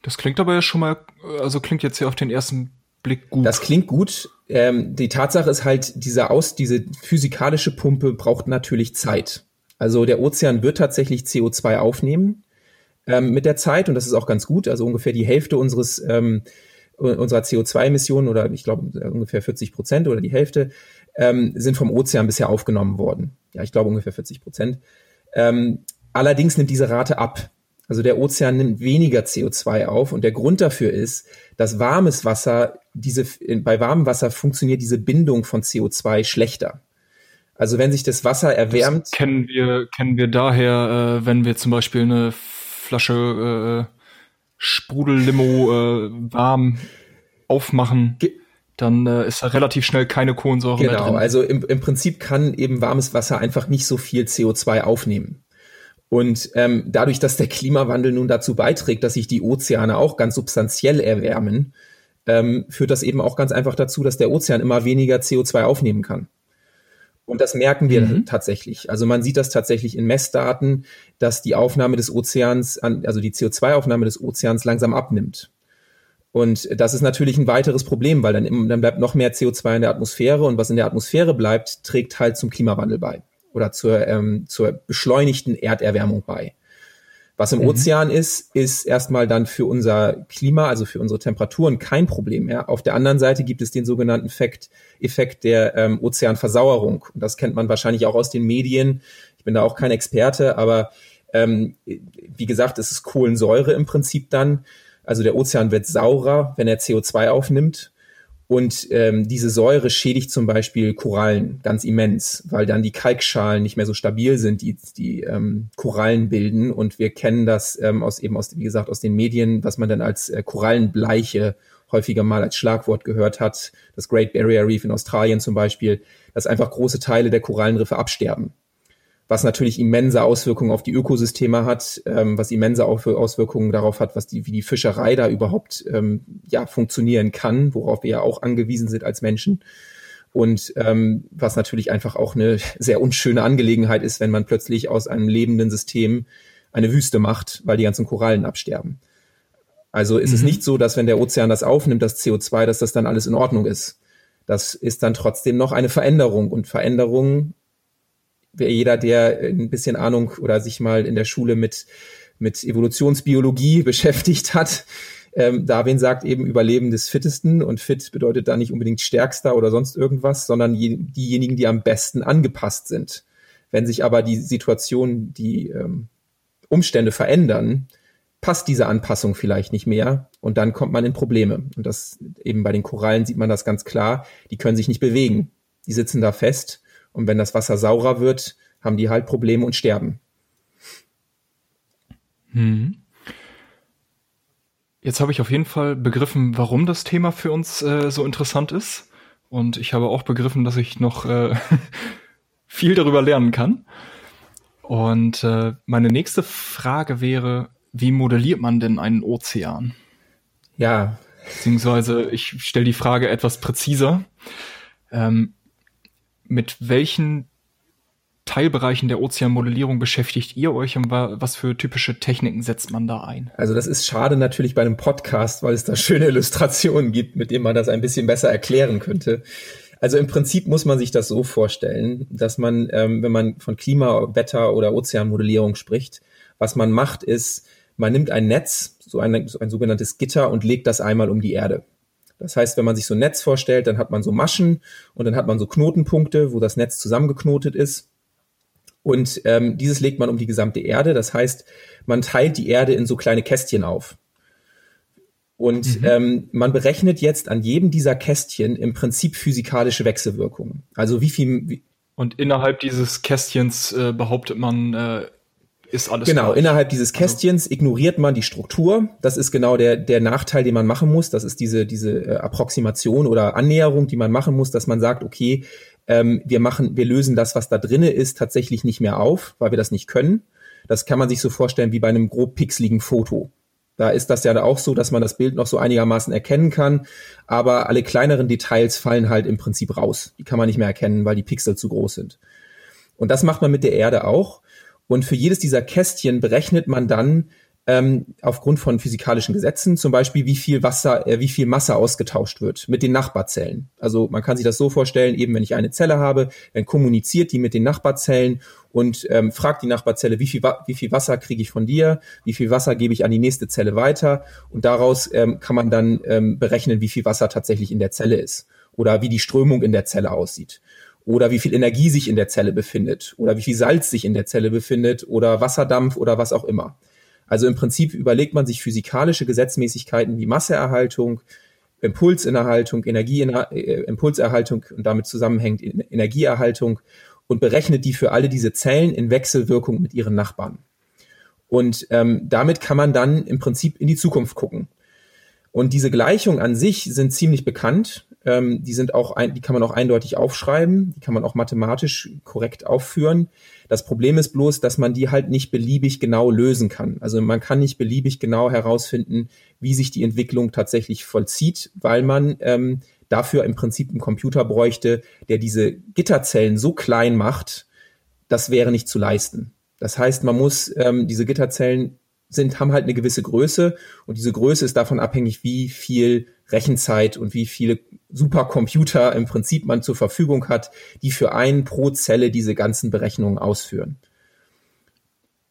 Das klingt aber ja schon mal, also klingt jetzt ja auf den ersten Blick gut. Das klingt gut. Ähm, die Tatsache ist halt, diese aus, diese physikalische Pumpe braucht natürlich Zeit. Also der Ozean wird tatsächlich CO2 aufnehmen ähm, mit der Zeit und das ist auch ganz gut. Also ungefähr die Hälfte unseres ähm, unserer CO2-Emissionen oder ich glaube ungefähr 40 Prozent oder die Hälfte ähm, sind vom Ozean bisher aufgenommen worden. Ja, ich glaube ungefähr 40 Prozent. Ähm, allerdings nimmt diese Rate ab. Also der Ozean nimmt weniger CO2 auf und der Grund dafür ist, dass warmes Wasser, diese, bei warmem Wasser funktioniert diese Bindung von CO2 schlechter. Also wenn sich das Wasser erwärmt. Das kennen wir, kennen wir daher, äh, wenn wir zum Beispiel eine Flasche äh, Sprudellimo äh, warm aufmachen. Ge dann äh, ist da relativ schnell keine Kohlensäure genau, mehr drin. Genau, also im, im Prinzip kann eben warmes Wasser einfach nicht so viel CO2 aufnehmen. Und ähm, dadurch, dass der Klimawandel nun dazu beiträgt, dass sich die Ozeane auch ganz substanziell erwärmen, ähm, führt das eben auch ganz einfach dazu, dass der Ozean immer weniger CO2 aufnehmen kann. Und das merken wir mhm. tatsächlich. Also man sieht das tatsächlich in Messdaten, dass die Aufnahme des Ozeans, also die CO2-Aufnahme des Ozeans langsam abnimmt. Und das ist natürlich ein weiteres Problem, weil dann, dann bleibt noch mehr CO2 in der Atmosphäre und was in der Atmosphäre bleibt, trägt halt zum Klimawandel bei oder zur, ähm, zur beschleunigten Erderwärmung bei. Was im mhm. Ozean ist, ist erstmal dann für unser Klima, also für unsere Temperaturen kein Problem mehr. Auf der anderen Seite gibt es den sogenannten Effekt, Effekt der ähm, Ozeanversauerung. Und das kennt man wahrscheinlich auch aus den Medien. Ich bin da auch kein Experte, aber ähm, wie gesagt, es ist Kohlensäure im Prinzip dann. Also der Ozean wird saurer, wenn er CO2 aufnimmt. Und ähm, diese Säure schädigt zum Beispiel Korallen ganz immens, weil dann die Kalkschalen nicht mehr so stabil sind, die die ähm, Korallen bilden. Und wir kennen das ähm, aus eben aus, wie gesagt, aus den Medien, was man dann als äh, Korallenbleiche häufiger mal als Schlagwort gehört hat. Das Great Barrier Reef in Australien zum Beispiel, dass einfach große Teile der Korallenriffe absterben was natürlich immense Auswirkungen auf die Ökosysteme hat, ähm, was immense Auswirkungen darauf hat, was die, wie die Fischerei da überhaupt ähm, ja, funktionieren kann, worauf wir ja auch angewiesen sind als Menschen. Und ähm, was natürlich einfach auch eine sehr unschöne Angelegenheit ist, wenn man plötzlich aus einem lebenden System eine Wüste macht, weil die ganzen Korallen absterben. Also ist mhm. es nicht so, dass wenn der Ozean das aufnimmt, das CO2, dass das dann alles in Ordnung ist. Das ist dann trotzdem noch eine Veränderung und Veränderungen jeder, der ein bisschen Ahnung oder sich mal in der Schule mit, mit Evolutionsbiologie beschäftigt hat, ähm, Darwin sagt eben Überleben des Fittesten und fit bedeutet da nicht unbedingt stärkster oder sonst irgendwas, sondern je, diejenigen, die am besten angepasst sind. Wenn sich aber die Situation, die ähm, Umstände verändern, passt diese Anpassung vielleicht nicht mehr und dann kommt man in Probleme. Und das eben bei den Korallen sieht man das ganz klar. Die können sich nicht bewegen. Die sitzen da fest und wenn das Wasser saurer wird, haben die halt Probleme und sterben. Hm. Jetzt habe ich auf jeden Fall begriffen, warum das Thema für uns äh, so interessant ist. Und ich habe auch begriffen, dass ich noch äh, viel darüber lernen kann. Und äh, meine nächste Frage wäre, wie modelliert man denn einen Ozean? Ja. Beziehungsweise ich stelle die Frage etwas präziser. Ähm, mit welchen Teilbereichen der Ozeanmodellierung beschäftigt ihr euch und was für typische Techniken setzt man da ein? Also das ist schade natürlich bei einem Podcast, weil es da schöne Illustrationen gibt, mit denen man das ein bisschen besser erklären könnte. Also im Prinzip muss man sich das so vorstellen, dass man, ähm, wenn man von Klima, Wetter oder Ozeanmodellierung spricht, was man macht ist, man nimmt ein Netz, so ein, so ein sogenanntes Gitter und legt das einmal um die Erde. Das heißt, wenn man sich so ein Netz vorstellt, dann hat man so Maschen und dann hat man so Knotenpunkte, wo das Netz zusammengeknotet ist. Und ähm, dieses legt man um die gesamte Erde. Das heißt, man teilt die Erde in so kleine Kästchen auf. Und mhm. ähm, man berechnet jetzt an jedem dieser Kästchen im Prinzip physikalische Wechselwirkungen. Also wie viel. Wie und innerhalb dieses Kästchens äh, behauptet man, äh, ist alles Genau, gleich. innerhalb dieses also Kästchens ignoriert man die Struktur. Das ist genau der, der Nachteil, den man machen muss. Das ist diese, diese äh, Approximation oder Annäherung, die man machen muss, dass man sagt, okay, ähm, wir machen, wir lösen das, was da drinne ist, tatsächlich nicht mehr auf, weil wir das nicht können. Das kann man sich so vorstellen wie bei einem grob pixeligen Foto. Da ist das ja auch so, dass man das Bild noch so einigermaßen erkennen kann, aber alle kleineren Details fallen halt im Prinzip raus. Die kann man nicht mehr erkennen, weil die Pixel zu groß sind. Und das macht man mit der Erde auch. Und für jedes dieser Kästchen berechnet man dann ähm, aufgrund von physikalischen Gesetzen zum Beispiel, wie viel Wasser, äh, wie viel Masse ausgetauscht wird mit den Nachbarzellen. Also man kann sich das so vorstellen, eben wenn ich eine Zelle habe, dann kommuniziert die mit den Nachbarzellen und ähm, fragt die Nachbarzelle, wie viel, wie viel Wasser kriege ich von dir, wie viel Wasser gebe ich an die nächste Zelle weiter? Und daraus ähm, kann man dann ähm, berechnen, wie viel Wasser tatsächlich in der Zelle ist oder wie die Strömung in der Zelle aussieht oder wie viel Energie sich in der Zelle befindet oder wie viel Salz sich in der Zelle befindet oder Wasserdampf oder was auch immer. Also im Prinzip überlegt man sich physikalische Gesetzmäßigkeiten wie Masseerhaltung, Impulsinnerhaltung, Energie, äh, Impulserhaltung und damit zusammenhängt Energieerhaltung und berechnet die für alle diese Zellen in Wechselwirkung mit ihren Nachbarn. Und ähm, damit kann man dann im Prinzip in die Zukunft gucken. Und diese Gleichungen an sich sind ziemlich bekannt. Ähm, die sind auch, ein, die kann man auch eindeutig aufschreiben, die kann man auch mathematisch korrekt aufführen. Das Problem ist bloß, dass man die halt nicht beliebig genau lösen kann. Also man kann nicht beliebig genau herausfinden, wie sich die Entwicklung tatsächlich vollzieht, weil man ähm, dafür im Prinzip einen Computer bräuchte, der diese Gitterzellen so klein macht, das wäre nicht zu leisten. Das heißt, man muss ähm, diese Gitterzellen sind, haben halt eine gewisse Größe und diese Größe ist davon abhängig, wie viel Rechenzeit und wie viele Supercomputer im Prinzip man zur Verfügung hat, die für einen pro Zelle diese ganzen Berechnungen ausführen.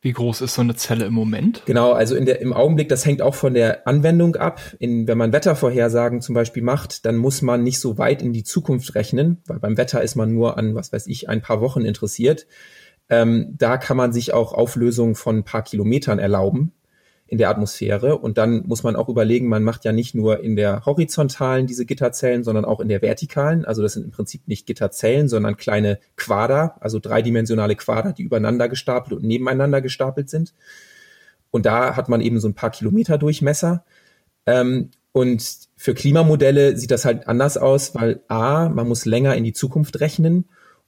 Wie groß ist so eine Zelle im Moment? Genau, also in der, im Augenblick, das hängt auch von der Anwendung ab. In, wenn man Wettervorhersagen zum Beispiel macht, dann muss man nicht so weit in die Zukunft rechnen, weil beim Wetter ist man nur an, was weiß ich, ein paar Wochen interessiert. Ähm, da kann man sich auch Auflösungen von ein paar Kilometern erlauben in der Atmosphäre. Und dann muss man auch überlegen, man macht ja nicht nur in der horizontalen diese Gitterzellen, sondern auch in der vertikalen. Also das sind im Prinzip nicht Gitterzellen, sondern kleine Quader, also dreidimensionale Quader, die übereinander gestapelt und nebeneinander gestapelt sind. Und da hat man eben so ein paar Kilometer Durchmesser. Ähm, und für Klimamodelle sieht das halt anders aus, weil A, man muss länger in die Zukunft rechnen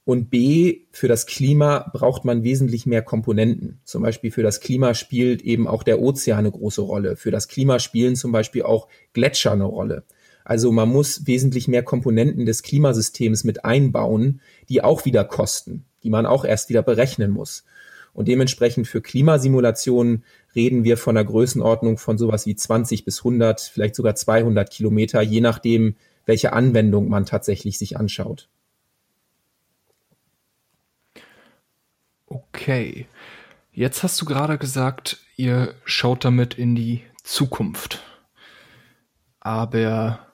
und B, für das Klima braucht man wesentlich mehr Komponenten. Zum Beispiel für das Klima spielt eben auch der Ozean eine große Rolle. Für das Klima spielen zum Beispiel auch Gletscher eine Rolle. Also man muss wesentlich mehr Komponenten des Klimasystems mit einbauen, die auch wieder kosten, die man auch erst wieder berechnen muss. Und dementsprechend für Klimasimulationen reden wir von einer Größenordnung von sowas wie 20 bis 100, vielleicht sogar 200 Kilometer, je nachdem, welche Anwendung man tatsächlich sich anschaut. Okay. Jetzt hast du gerade gesagt, ihr schaut damit in die Zukunft. Aber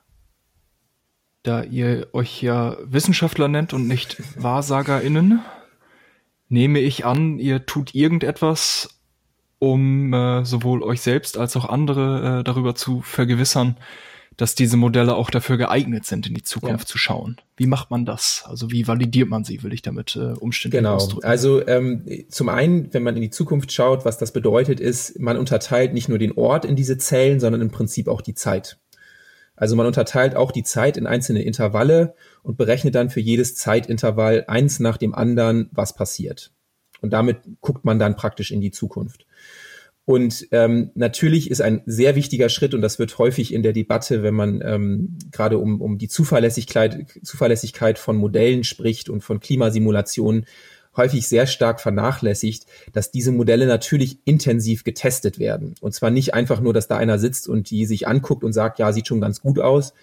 da ihr euch ja Wissenschaftler nennt und nicht WahrsagerInnen, nehme ich an, ihr tut irgendetwas, um äh, sowohl euch selbst als auch andere äh, darüber zu vergewissern, dass diese Modelle auch dafür geeignet sind, in die Zukunft ja. zu schauen. Wie macht man das? Also wie validiert man sie, will ich damit äh, umständlich genau. ausdrücken. Also ähm, zum einen, wenn man in die Zukunft schaut, was das bedeutet, ist, man unterteilt nicht nur den Ort in diese Zellen, sondern im Prinzip auch die Zeit. Also man unterteilt auch die Zeit in einzelne Intervalle und berechnet dann für jedes Zeitintervall eins nach dem anderen, was passiert. Und damit guckt man dann praktisch in die Zukunft. Und ähm, natürlich ist ein sehr wichtiger Schritt, und das wird häufig in der Debatte, wenn man ähm, gerade um, um die Zuverlässigkeit, Zuverlässigkeit von Modellen spricht und von Klimasimulationen, häufig sehr stark vernachlässigt, dass diese Modelle natürlich intensiv getestet werden. Und zwar nicht einfach nur, dass da einer sitzt und die sich anguckt und sagt, ja, sieht schon ganz gut aus,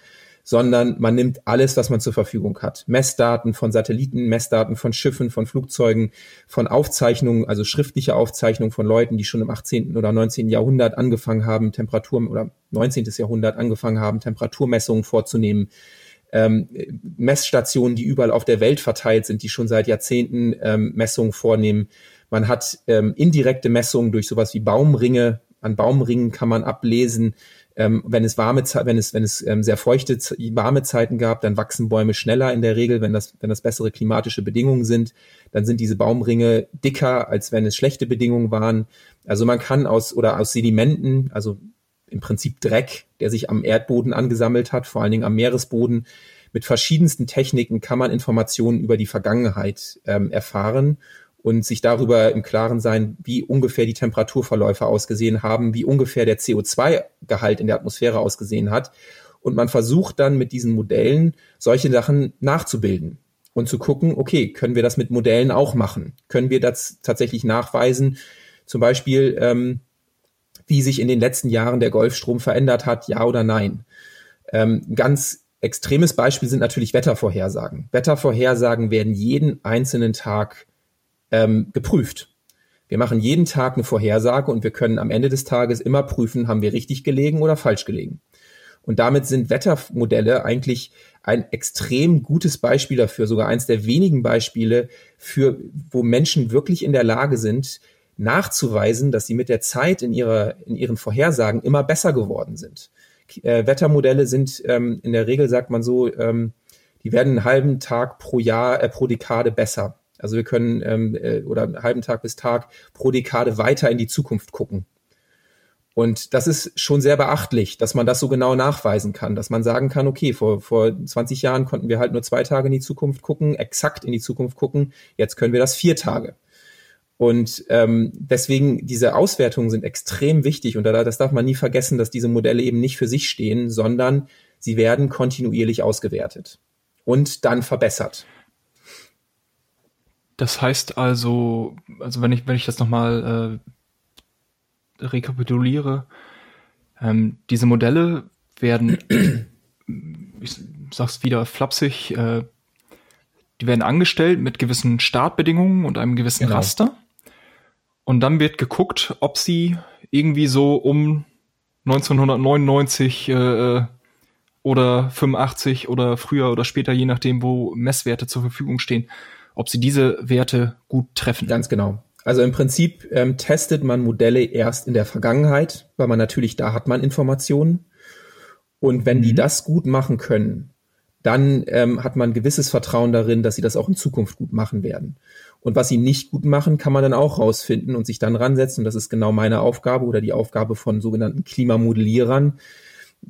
sondern man nimmt alles, was man zur Verfügung hat. Messdaten von Satelliten, Messdaten von Schiffen, von Flugzeugen, von Aufzeichnungen, also schriftliche Aufzeichnungen von Leuten, die schon im 18. oder 19. Jahrhundert angefangen haben, Temperatur oder 19. Jahrhundert angefangen haben, Temperaturmessungen vorzunehmen. Ähm, Messstationen, die überall auf der Welt verteilt sind, die schon seit Jahrzehnten ähm, Messungen vornehmen. Man hat ähm, indirekte Messungen durch sowas wie Baumringe. An Baumringen kann man ablesen, ähm, wenn es warme, wenn es, wenn es ähm, sehr feuchte, warme Zeiten gab, dann wachsen Bäume schneller in der Regel, wenn das, wenn das bessere klimatische Bedingungen sind. Dann sind diese Baumringe dicker, als wenn es schlechte Bedingungen waren. Also man kann aus, oder aus Sedimenten, also im Prinzip Dreck, der sich am Erdboden angesammelt hat, vor allen Dingen am Meeresboden, mit verschiedensten Techniken kann man Informationen über die Vergangenheit ähm, erfahren und sich darüber im Klaren sein, wie ungefähr die Temperaturverläufe ausgesehen haben, wie ungefähr der CO2-Gehalt in der Atmosphäre ausgesehen hat. Und man versucht dann mit diesen Modellen solche Sachen nachzubilden und zu gucken, okay, können wir das mit Modellen auch machen? Können wir das tatsächlich nachweisen? Zum Beispiel, ähm, wie sich in den letzten Jahren der Golfstrom verändert hat, ja oder nein? Ähm, ganz extremes Beispiel sind natürlich Wettervorhersagen. Wettervorhersagen werden jeden einzelnen Tag ähm, geprüft. Wir machen jeden Tag eine Vorhersage und wir können am Ende des Tages immer prüfen, haben wir richtig gelegen oder falsch gelegen. Und damit sind Wettermodelle eigentlich ein extrem gutes Beispiel dafür, sogar eins der wenigen Beispiele für, wo Menschen wirklich in der Lage sind, nachzuweisen, dass sie mit der Zeit in ihrer, in ihren Vorhersagen immer besser geworden sind. Äh, Wettermodelle sind ähm, in der Regel, sagt man so, ähm, die werden einen halben Tag pro Jahr, äh, pro Dekade besser. Also wir können ähm, äh, oder einen halben Tag bis Tag pro Dekade weiter in die Zukunft gucken. Und das ist schon sehr beachtlich, dass man das so genau nachweisen kann, dass man sagen kann, okay, vor, vor 20 Jahren konnten wir halt nur zwei Tage in die Zukunft gucken, exakt in die Zukunft gucken, jetzt können wir das vier Tage. Und ähm, deswegen, diese Auswertungen sind extrem wichtig und da, das darf man nie vergessen, dass diese Modelle eben nicht für sich stehen, sondern sie werden kontinuierlich ausgewertet und dann verbessert. Das heißt also, also wenn ich, wenn ich das nochmal äh, rekapituliere, ähm, diese Modelle werden, ich sag's wieder flapsig, äh, die werden angestellt mit gewissen Startbedingungen und einem gewissen genau. Raster. Und dann wird geguckt, ob sie irgendwie so um 1999 äh, oder 85 oder früher oder später, je nachdem, wo Messwerte zur Verfügung stehen, ob sie diese Werte gut treffen. Ganz genau. Also im Prinzip ähm, testet man Modelle erst in der Vergangenheit, weil man natürlich da hat man Informationen. Und wenn mhm. die das gut machen können, dann ähm, hat man gewisses Vertrauen darin, dass sie das auch in Zukunft gut machen werden. Und was sie nicht gut machen, kann man dann auch rausfinden und sich dann ransetzen. Und das ist genau meine Aufgabe oder die Aufgabe von sogenannten Klimamodellierern,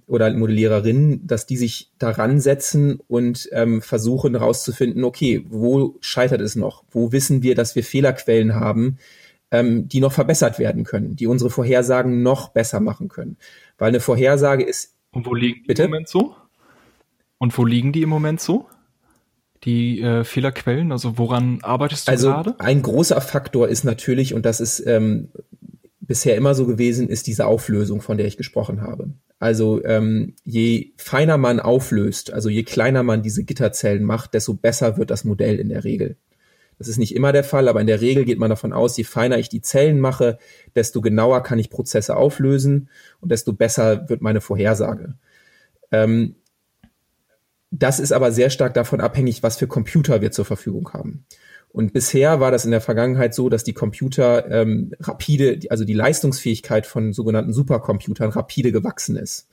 oder Modelliererinnen, dass die sich daran setzen und ähm, versuchen herauszufinden, okay, wo scheitert es noch? Wo wissen wir, dass wir Fehlerquellen haben, ähm, die noch verbessert werden können, die unsere Vorhersagen noch besser machen können? Weil eine Vorhersage ist. Und wo liegen die bitte? im Moment so? Und wo liegen die im Moment so? Die äh, Fehlerquellen, also woran arbeitest du also gerade? Ein großer Faktor ist natürlich, und das ist ähm, bisher immer so gewesen, ist diese Auflösung, von der ich gesprochen habe. Also ähm, je feiner man auflöst, also je kleiner man diese Gitterzellen macht, desto besser wird das Modell in der Regel. Das ist nicht immer der Fall, aber in der Regel geht man davon aus, je feiner ich die Zellen mache, desto genauer kann ich Prozesse auflösen und desto besser wird meine Vorhersage. Ähm, das ist aber sehr stark davon abhängig, was für Computer wir zur Verfügung haben. Und bisher war das in der Vergangenheit so, dass die Computer ähm, rapide, also die Leistungsfähigkeit von sogenannten Supercomputern rapide gewachsen ist.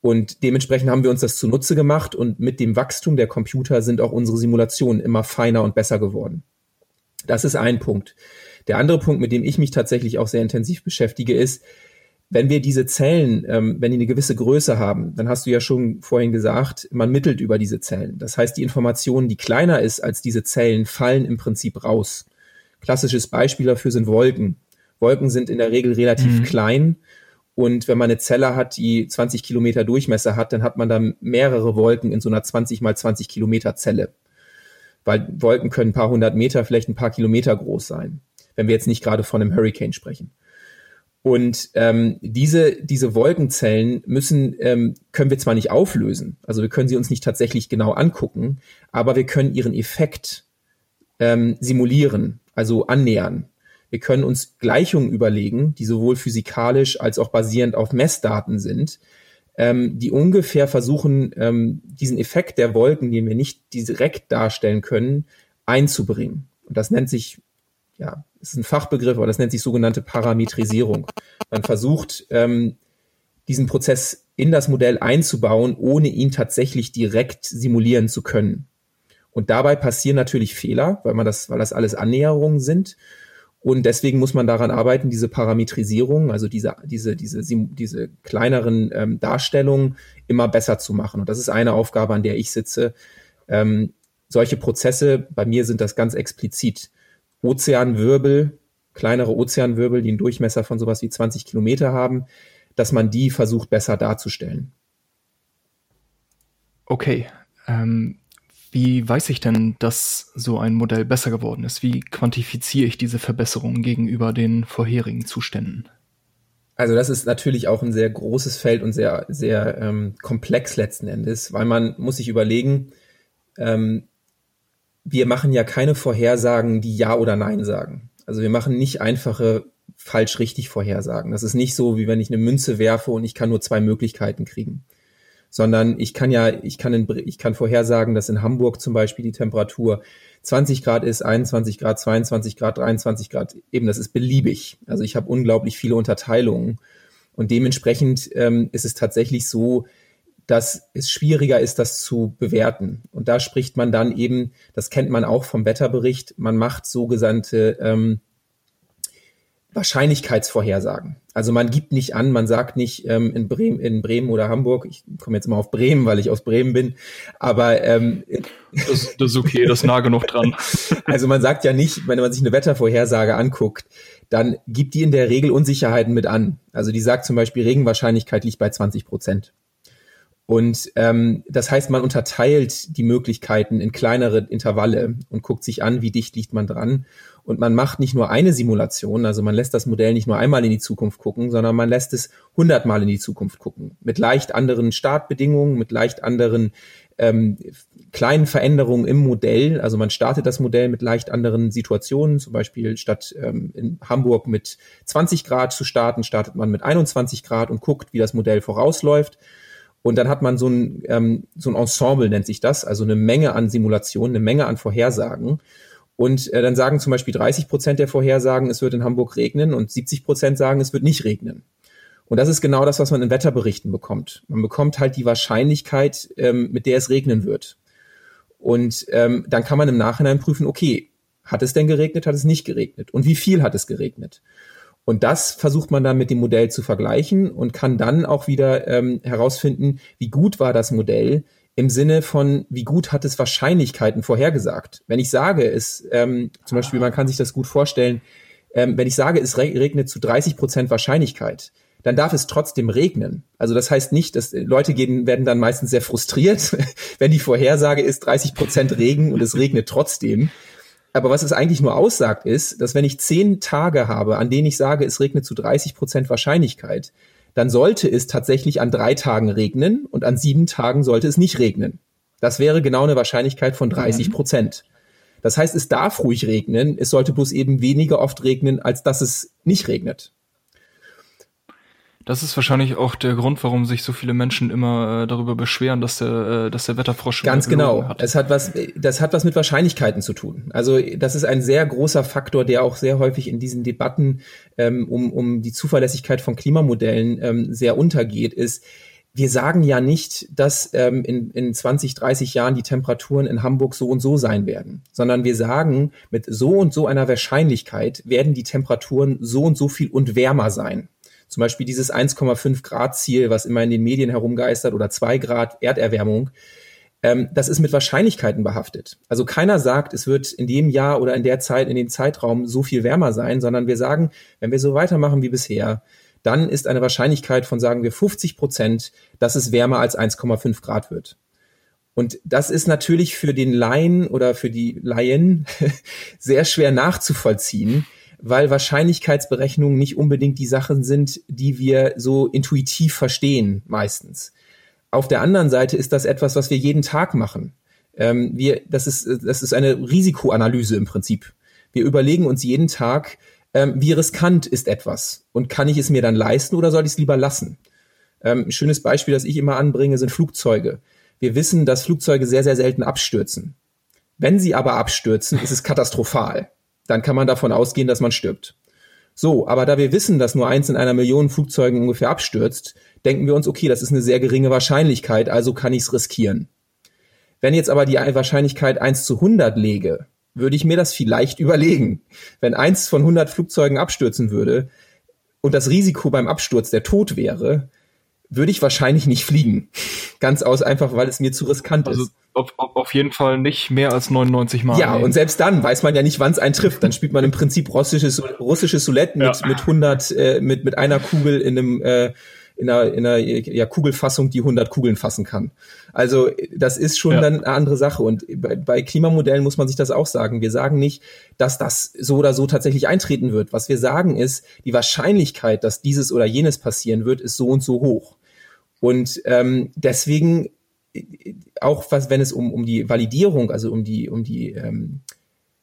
Und dementsprechend haben wir uns das zunutze gemacht und mit dem Wachstum der Computer sind auch unsere Simulationen immer feiner und besser geworden. Das ist ein Punkt. Der andere Punkt, mit dem ich mich tatsächlich auch sehr intensiv beschäftige, ist, wenn wir diese Zellen, ähm, wenn die eine gewisse Größe haben, dann hast du ja schon vorhin gesagt, man mittelt über diese Zellen. Das heißt, die Information, die kleiner ist als diese Zellen, fallen im Prinzip raus. Klassisches Beispiel dafür sind Wolken. Wolken sind in der Regel relativ mhm. klein. Und wenn man eine Zelle hat, die 20 Kilometer Durchmesser hat, dann hat man dann mehrere Wolken in so einer 20 mal 20 Kilometer Zelle. Weil Wolken können ein paar hundert Meter, vielleicht ein paar Kilometer groß sein. Wenn wir jetzt nicht gerade von einem Hurricane sprechen. Und ähm, diese, diese Wolkenzellen müssen, ähm, können wir zwar nicht auflösen, also wir können sie uns nicht tatsächlich genau angucken, aber wir können ihren Effekt ähm, simulieren, also annähern. Wir können uns Gleichungen überlegen, die sowohl physikalisch als auch basierend auf Messdaten sind, ähm, die ungefähr versuchen, ähm, diesen Effekt der Wolken, den wir nicht direkt darstellen können, einzubringen. Und das nennt sich ja, ist ein Fachbegriff, aber das nennt sich sogenannte Parametrisierung. Man versucht, ähm, diesen Prozess in das Modell einzubauen, ohne ihn tatsächlich direkt simulieren zu können. Und dabei passieren natürlich Fehler, weil man das, weil das alles Annäherungen sind. Und deswegen muss man daran arbeiten, diese Parametrisierung, also diese, diese, diese, diese kleineren ähm, Darstellungen immer besser zu machen. Und das ist eine Aufgabe, an der ich sitze. Ähm, solche Prozesse, bei mir sind das ganz explizit Ozeanwirbel, kleinere Ozeanwirbel, die einen Durchmesser von sowas wie 20 Kilometer haben, dass man die versucht besser darzustellen. Okay. Ähm, wie weiß ich denn, dass so ein Modell besser geworden ist? Wie quantifiziere ich diese Verbesserung gegenüber den vorherigen Zuständen? Also das ist natürlich auch ein sehr großes Feld und sehr, sehr ähm, komplex letzten Endes, weil man muss sich überlegen, ähm, wir machen ja keine Vorhersagen, die Ja oder Nein sagen. Also wir machen nicht einfache falsch-richtig Vorhersagen. Das ist nicht so, wie wenn ich eine Münze werfe und ich kann nur zwei Möglichkeiten kriegen. Sondern ich kann ja, ich kann, in, ich kann vorhersagen, dass in Hamburg zum Beispiel die Temperatur 20 Grad ist, 21 Grad, 22 Grad, 23 Grad. Eben, das ist beliebig. Also ich habe unglaublich viele Unterteilungen. Und dementsprechend ähm, ist es tatsächlich so, dass es schwieriger ist, das zu bewerten. Und da spricht man dann eben, das kennt man auch vom Wetterbericht, man macht sogenannte ähm, Wahrscheinlichkeitsvorhersagen. Also man gibt nicht an, man sagt nicht ähm, in, Bremen, in Bremen oder Hamburg, ich komme jetzt immer auf Bremen, weil ich aus Bremen bin, aber ähm, das, das ist okay, das ist nah genug dran. Also man sagt ja nicht, wenn man sich eine Wettervorhersage anguckt, dann gibt die in der Regel Unsicherheiten mit an. Also die sagt zum Beispiel, Regenwahrscheinlichkeit liegt bei 20 Prozent. Und ähm, das heißt, man unterteilt die Möglichkeiten in kleinere Intervalle und guckt sich an, wie dicht liegt man dran. Und man macht nicht nur eine Simulation, also man lässt das Modell nicht nur einmal in die Zukunft gucken, sondern man lässt es hundertmal in die Zukunft gucken. Mit leicht anderen Startbedingungen, mit leicht anderen ähm, kleinen Veränderungen im Modell. Also man startet das Modell mit leicht anderen Situationen. Zum Beispiel statt ähm, in Hamburg mit 20 Grad zu starten, startet man mit 21 Grad und guckt, wie das Modell vorausläuft. Und dann hat man so ein, ähm, so ein Ensemble, nennt sich das, also eine Menge an Simulationen, eine Menge an Vorhersagen. Und äh, dann sagen zum Beispiel 30 Prozent der Vorhersagen, es wird in Hamburg regnen und 70 Prozent sagen, es wird nicht regnen. Und das ist genau das, was man in Wetterberichten bekommt. Man bekommt halt die Wahrscheinlichkeit, ähm, mit der es regnen wird. Und ähm, dann kann man im Nachhinein prüfen, okay, hat es denn geregnet, hat es nicht geregnet? Und wie viel hat es geregnet? Und das versucht man dann mit dem Modell zu vergleichen und kann dann auch wieder ähm, herausfinden, wie gut war das Modell im Sinne von, wie gut hat es Wahrscheinlichkeiten vorhergesagt. Wenn ich sage, es, ähm, zum Beispiel, man kann sich das gut vorstellen, ähm, wenn ich sage, es regnet zu 30 Prozent Wahrscheinlichkeit, dann darf es trotzdem regnen. Also das heißt nicht, dass Leute gehen, werden dann meistens sehr frustriert, wenn die Vorhersage ist 30 Prozent Regen und es regnet trotzdem. Aber was es eigentlich nur aussagt, ist, dass wenn ich zehn Tage habe, an denen ich sage, es regnet zu 30 Prozent Wahrscheinlichkeit, dann sollte es tatsächlich an drei Tagen regnen und an sieben Tagen sollte es nicht regnen. Das wäre genau eine Wahrscheinlichkeit von 30 Prozent. Das heißt, es darf ruhig regnen, es sollte bloß eben weniger oft regnen, als dass es nicht regnet. Das ist wahrscheinlich auch der Grund, warum sich so viele Menschen immer äh, darüber beschweren, dass der, äh, dass der Wetterfrosch ganz genau. Hat. Es hat was, das hat was mit Wahrscheinlichkeiten zu tun. Also das ist ein sehr großer Faktor, der auch sehr häufig in diesen Debatten ähm, um, um die Zuverlässigkeit von Klimamodellen ähm, sehr untergeht. Ist wir sagen ja nicht, dass ähm, in, in 20, 30 Jahren die Temperaturen in Hamburg so und so sein werden, sondern wir sagen, mit so und so einer Wahrscheinlichkeit werden die Temperaturen so und so viel und wärmer sein. Zum Beispiel dieses 1,5 Grad Ziel, was immer in den Medien herumgeistert oder 2 Grad Erderwärmung, ähm, das ist mit Wahrscheinlichkeiten behaftet. Also keiner sagt, es wird in dem Jahr oder in der Zeit, in dem Zeitraum so viel wärmer sein, sondern wir sagen, wenn wir so weitermachen wie bisher, dann ist eine Wahrscheinlichkeit von, sagen wir, 50 Prozent, dass es wärmer als 1,5 Grad wird. Und das ist natürlich für den Laien oder für die Laien sehr schwer nachzuvollziehen, weil Wahrscheinlichkeitsberechnungen nicht unbedingt die Sachen sind, die wir so intuitiv verstehen meistens. Auf der anderen Seite ist das etwas, was wir jeden Tag machen. Ähm, wir, das ist, das ist eine Risikoanalyse im Prinzip. Wir überlegen uns jeden Tag, ähm, wie riskant ist etwas und kann ich es mir dann leisten oder soll ich es lieber lassen? Ähm, ein schönes Beispiel, das ich immer anbringe, sind Flugzeuge. Wir wissen, dass Flugzeuge sehr, sehr selten abstürzen. Wenn sie aber abstürzen, ist es katastrophal dann kann man davon ausgehen, dass man stirbt. So, aber da wir wissen, dass nur eins in einer Million Flugzeugen ungefähr abstürzt, denken wir uns, okay, das ist eine sehr geringe Wahrscheinlichkeit, also kann ich es riskieren. Wenn jetzt aber die Wahrscheinlichkeit 1 zu 100 lege, würde ich mir das vielleicht überlegen. Wenn eins von 100 Flugzeugen abstürzen würde und das Risiko beim Absturz der Tod wäre, würde ich wahrscheinlich nicht fliegen. Ganz aus einfach, weil es mir zu riskant also, ist. Auf, auf jeden Fall nicht mehr als 99 Mal. Ja, nee. und selbst dann weiß man ja nicht, wann es einen trifft. Dann spielt man im Prinzip russisches, russisches Soulette mit, ja. mit 100, äh, mit, mit einer Kugel in einem, äh, in einer, in einer ja, Kugelfassung, die 100 Kugeln fassen kann. Also das ist schon ja. dann eine andere Sache. Und bei, bei Klimamodellen muss man sich das auch sagen. Wir sagen nicht, dass das so oder so tatsächlich eintreten wird. Was wir sagen ist, die Wahrscheinlichkeit, dass dieses oder jenes passieren wird, ist so und so hoch. Und ähm, deswegen auch was, wenn es um, um die Validierung, also um die, um die ähm,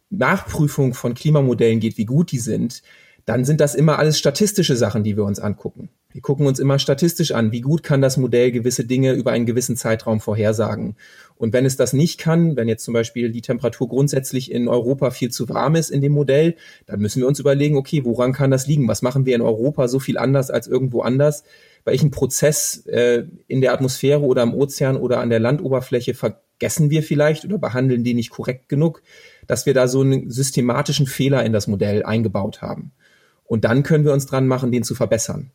Nachprüfung von Klimamodellen geht, wie gut die sind, dann sind das immer alles statistische Sachen, die wir uns angucken. Wir gucken uns immer statistisch an, wie gut kann das Modell gewisse Dinge über einen gewissen Zeitraum vorhersagen. Und wenn es das nicht kann, wenn jetzt zum Beispiel die Temperatur grundsätzlich in Europa viel zu warm ist in dem Modell, dann müssen wir uns überlegen, okay, woran kann das liegen? Was machen wir in Europa so viel anders als irgendwo anders? Welchen Prozess äh, in der Atmosphäre oder im Ozean oder an der Landoberfläche vergessen wir vielleicht oder behandeln die nicht korrekt genug, dass wir da so einen systematischen Fehler in das Modell eingebaut haben. Und dann können wir uns dran machen, den zu verbessern.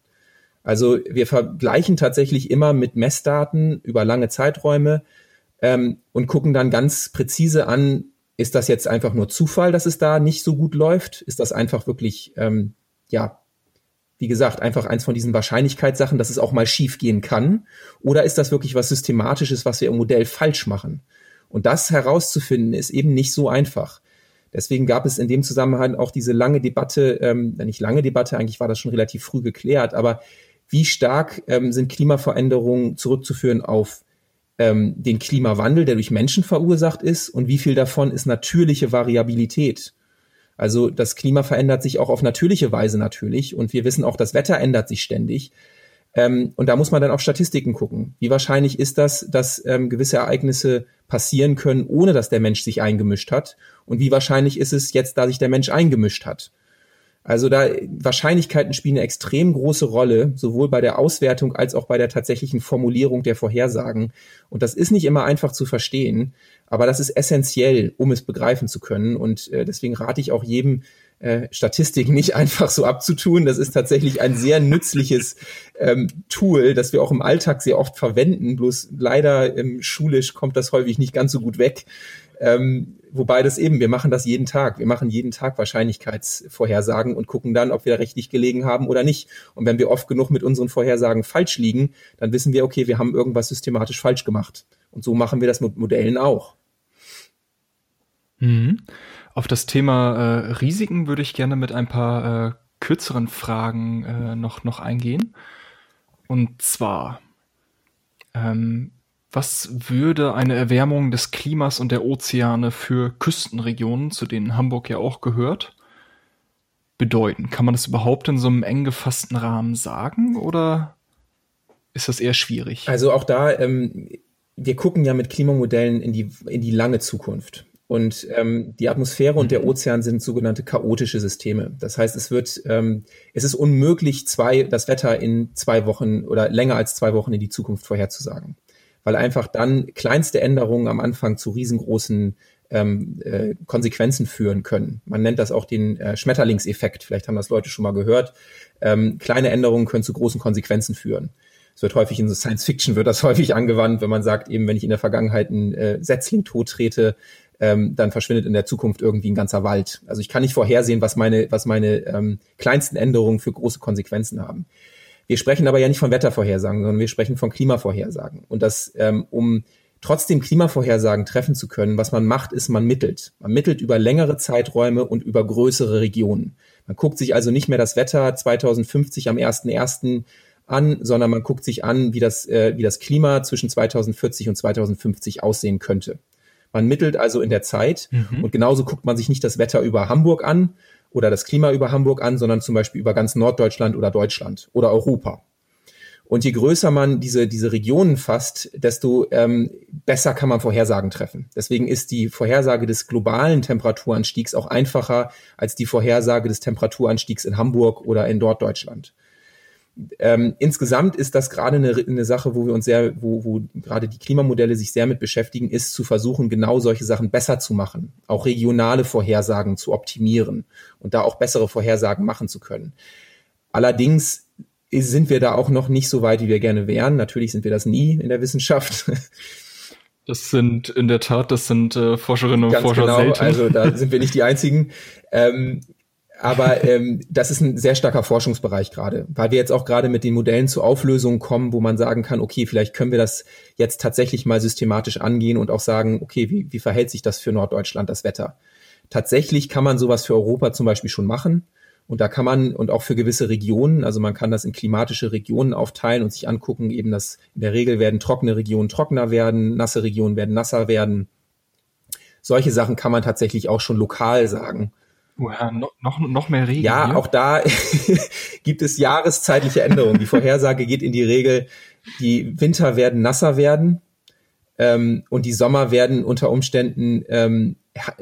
Also wir vergleichen tatsächlich immer mit Messdaten über lange Zeiträume ähm, und gucken dann ganz präzise an, ist das jetzt einfach nur Zufall, dass es da nicht so gut läuft? Ist das einfach wirklich ähm, ja wie gesagt, einfach eins von diesen Wahrscheinlichkeitssachen, dass es auch mal schief gehen kann? Oder ist das wirklich was Systematisches, was wir im Modell falsch machen? Und das herauszufinden, ist eben nicht so einfach. Deswegen gab es in dem Zusammenhang auch diese lange Debatte, ähm, nicht lange Debatte, eigentlich war das schon relativ früh geklärt, aber wie stark ähm, sind Klimaveränderungen zurückzuführen auf ähm, den Klimawandel, der durch Menschen verursacht ist und wie viel davon ist natürliche Variabilität? Also das Klima verändert sich auch auf natürliche Weise natürlich und wir wissen auch, das Wetter ändert sich ständig. Ähm, und da muss man dann auf Statistiken gucken. Wie wahrscheinlich ist das, dass ähm, gewisse Ereignisse passieren können, ohne dass der Mensch sich eingemischt hat? Und wie wahrscheinlich ist es jetzt, da sich der Mensch eingemischt hat? Also da Wahrscheinlichkeiten spielen eine extrem große Rolle, sowohl bei der Auswertung als auch bei der tatsächlichen Formulierung der Vorhersagen. Und das ist nicht immer einfach zu verstehen, aber das ist essentiell, um es begreifen zu können. Und äh, deswegen rate ich auch jedem, äh, Statistik nicht einfach so abzutun. Das ist tatsächlich ein sehr nützliches ähm, Tool, das wir auch im Alltag sehr oft verwenden. Bloß leider ähm, schulisch kommt das häufig nicht ganz so gut weg. Ähm, wobei das eben, wir machen das jeden Tag. Wir machen jeden Tag Wahrscheinlichkeitsvorhersagen und gucken dann, ob wir richtig gelegen haben oder nicht. Und wenn wir oft genug mit unseren Vorhersagen falsch liegen, dann wissen wir, okay, wir haben irgendwas systematisch falsch gemacht. Und so machen wir das mit Modellen auch. Mhm. Auf das Thema äh, Risiken würde ich gerne mit ein paar äh, kürzeren Fragen äh, noch, noch eingehen. Und zwar, ähm, was würde eine Erwärmung des Klimas und der Ozeane für Küstenregionen, zu denen Hamburg ja auch gehört, bedeuten? Kann man das überhaupt in so einem eng gefassten Rahmen sagen oder ist das eher schwierig? Also auch da, ähm, wir gucken ja mit Klimamodellen in die, in die lange Zukunft. Und ähm, die Atmosphäre und der mhm. Ozean sind sogenannte chaotische Systeme. Das heißt, es wird, ähm, es ist unmöglich, zwei, das Wetter in zwei Wochen oder länger als zwei Wochen in die Zukunft vorherzusagen. Weil einfach dann kleinste Änderungen am Anfang zu riesengroßen ähm, äh, Konsequenzen führen können. Man nennt das auch den äh, Schmetterlingseffekt. Vielleicht haben das Leute schon mal gehört. Ähm, kleine Änderungen können zu großen Konsequenzen führen. Es wird häufig in so Science Fiction wird das häufig angewandt, wenn man sagt, eben wenn ich in der Vergangenheit einen äh, Setzling tot trete, ähm, dann verschwindet in der Zukunft irgendwie ein ganzer Wald. Also ich kann nicht vorhersehen, was meine, was meine ähm, kleinsten Änderungen für große Konsequenzen haben. Wir sprechen aber ja nicht von Wettervorhersagen, sondern wir sprechen von Klimavorhersagen. Und das, ähm, um trotzdem Klimavorhersagen treffen zu können, was man macht, ist, man mittelt. Man mittelt über längere Zeiträume und über größere Regionen. Man guckt sich also nicht mehr das Wetter 2050 am 1.1. an, sondern man guckt sich an, wie das, äh, wie das Klima zwischen 2040 und 2050 aussehen könnte. Man mittelt also in der Zeit mhm. und genauso guckt man sich nicht das Wetter über Hamburg an oder das Klima über Hamburg an, sondern zum Beispiel über ganz Norddeutschland oder Deutschland oder Europa. Und je größer man diese, diese Regionen fasst, desto ähm, besser kann man Vorhersagen treffen. Deswegen ist die Vorhersage des globalen Temperaturanstiegs auch einfacher als die Vorhersage des Temperaturanstiegs in Hamburg oder in Norddeutschland ähm, insgesamt ist das gerade eine, eine Sache, wo wir uns sehr, wo, wo gerade die Klimamodelle sich sehr mit beschäftigen, ist zu versuchen, genau solche Sachen besser zu machen, auch regionale Vorhersagen zu optimieren und da auch bessere Vorhersagen machen zu können. Allerdings sind wir da auch noch nicht so weit, wie wir gerne wären. Natürlich sind wir das nie in der Wissenschaft. Das sind in der Tat, das sind äh, Forscherinnen und Ganz Forscher genau, selten. Also da sind wir nicht die einzigen. Ähm, aber ähm, das ist ein sehr starker Forschungsbereich gerade, weil wir jetzt auch gerade mit den Modellen zu Auflösungen kommen, wo man sagen kann, okay, vielleicht können wir das jetzt tatsächlich mal systematisch angehen und auch sagen, okay, wie, wie verhält sich das für Norddeutschland, das Wetter? Tatsächlich kann man sowas für Europa zum Beispiel schon machen. Und da kann man, und auch für gewisse Regionen, also man kann das in klimatische Regionen aufteilen und sich angucken, eben, dass in der Regel werden trockene Regionen trockener werden, nasse Regionen werden nasser werden. Solche Sachen kann man tatsächlich auch schon lokal sagen. Ja, noch, noch, noch mehr Regen. Ja, hier? auch da gibt es jahreszeitliche Änderungen. Die Vorhersage geht in die Regel, die Winter werden nasser werden ähm, und die Sommer werden unter Umständen ähm,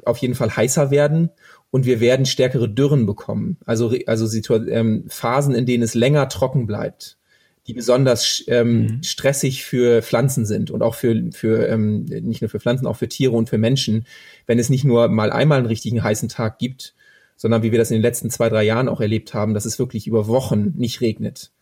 auf jeden Fall heißer werden und wir werden stärkere Dürren bekommen. Also, also ähm, Phasen, in denen es länger trocken bleibt, die besonders ähm, mhm. stressig für Pflanzen sind und auch für, für ähm, nicht nur für Pflanzen, auch für Tiere und für Menschen, wenn es nicht nur mal einmal einen richtigen heißen Tag gibt, sondern wie wir das in den letzten zwei, drei Jahren auch erlebt haben, dass es wirklich über Wochen nicht regnet.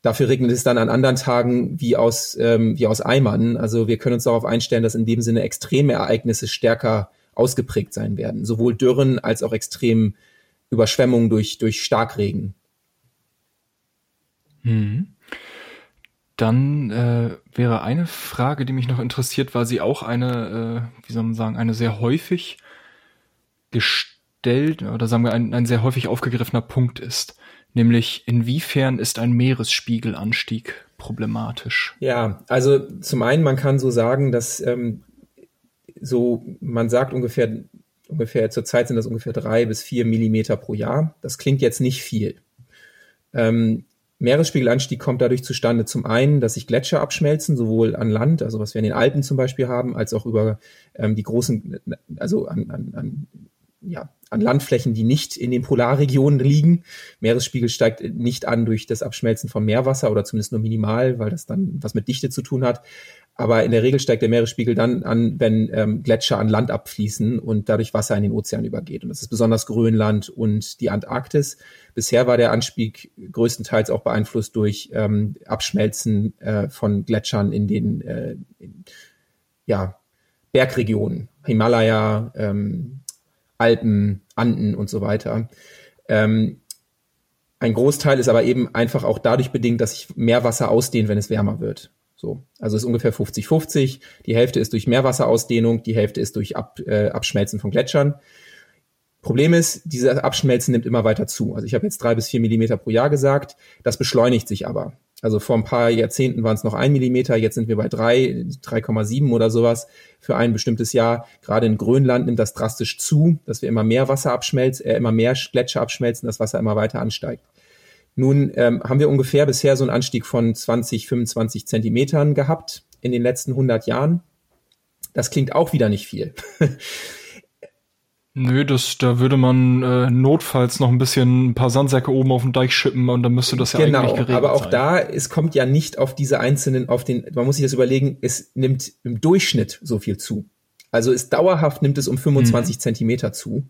Dafür regnet es dann an anderen Tagen wie aus, ähm, wie aus Eimern. Also wir können uns darauf einstellen, dass in dem Sinne extreme Ereignisse stärker ausgeprägt sein werden. Sowohl Dürren als auch extrem Überschwemmungen durch, durch Starkregen. Hm. Dann äh, wäre eine Frage, die mich noch interessiert, weil sie auch eine, äh, wie soll man sagen, eine sehr häufig gestellt oder sagen wir ein, ein sehr häufig aufgegriffener Punkt ist. Nämlich, inwiefern ist ein Meeresspiegelanstieg problematisch? Ja, also zum einen, man kann so sagen, dass ähm, so, man sagt ungefähr, ungefähr, zurzeit sind das ungefähr drei bis vier Millimeter pro Jahr. Das klingt jetzt nicht viel. Ähm, Meeresspiegelanstieg kommt dadurch zustande, zum einen, dass sich Gletscher abschmelzen, sowohl an Land, also was wir in den Alpen zum Beispiel haben, als auch über ähm, die großen, also an, an, an, ja, an Landflächen, die nicht in den Polarregionen liegen. Meeresspiegel steigt nicht an durch das Abschmelzen von Meerwasser oder zumindest nur minimal, weil das dann was mit Dichte zu tun hat. Aber in der Regel steigt der Meeresspiegel dann an, wenn ähm, Gletscher an Land abfließen und dadurch Wasser in den Ozean übergeht. Und das ist besonders Grönland und die Antarktis. Bisher war der Anstieg größtenteils auch beeinflusst durch ähm, Abschmelzen äh, von Gletschern in den äh, in, ja, Bergregionen, Himalaya, ähm, Alpen, Anden und so weiter. Ähm, ein Großteil ist aber eben einfach auch dadurch bedingt, dass sich Meerwasser ausdehnt, wenn es wärmer wird. So, also ist ungefähr 50-50. Die Hälfte ist durch Meerwasserausdehnung, die Hälfte ist durch Ab, äh, Abschmelzen von Gletschern. Problem ist, dieses Abschmelzen nimmt immer weiter zu. Also ich habe jetzt drei bis vier Millimeter pro Jahr gesagt. Das beschleunigt sich aber. Also vor ein paar Jahrzehnten waren es noch ein Millimeter, jetzt sind wir bei drei, 3,7 oder sowas für ein bestimmtes Jahr. Gerade in Grönland nimmt das drastisch zu, dass wir immer mehr Wasser abschmelzen, äh, immer mehr Gletscher abschmelzen, das Wasser immer weiter ansteigt. Nun ähm, haben wir ungefähr bisher so einen Anstieg von 20, 25 Zentimetern gehabt in den letzten 100 Jahren. Das klingt auch wieder nicht viel. Nö, das, da würde man äh, notfalls noch ein bisschen ein paar Sandsäcke oben auf den Deich schippen und dann müsste das ja genau, eigentlich geregelt aber auch sein. da, es kommt ja nicht auf diese einzelnen, auf den, man muss sich das überlegen, es nimmt im Durchschnitt so viel zu. Also ist dauerhaft nimmt es um 25 mhm. Zentimeter zu,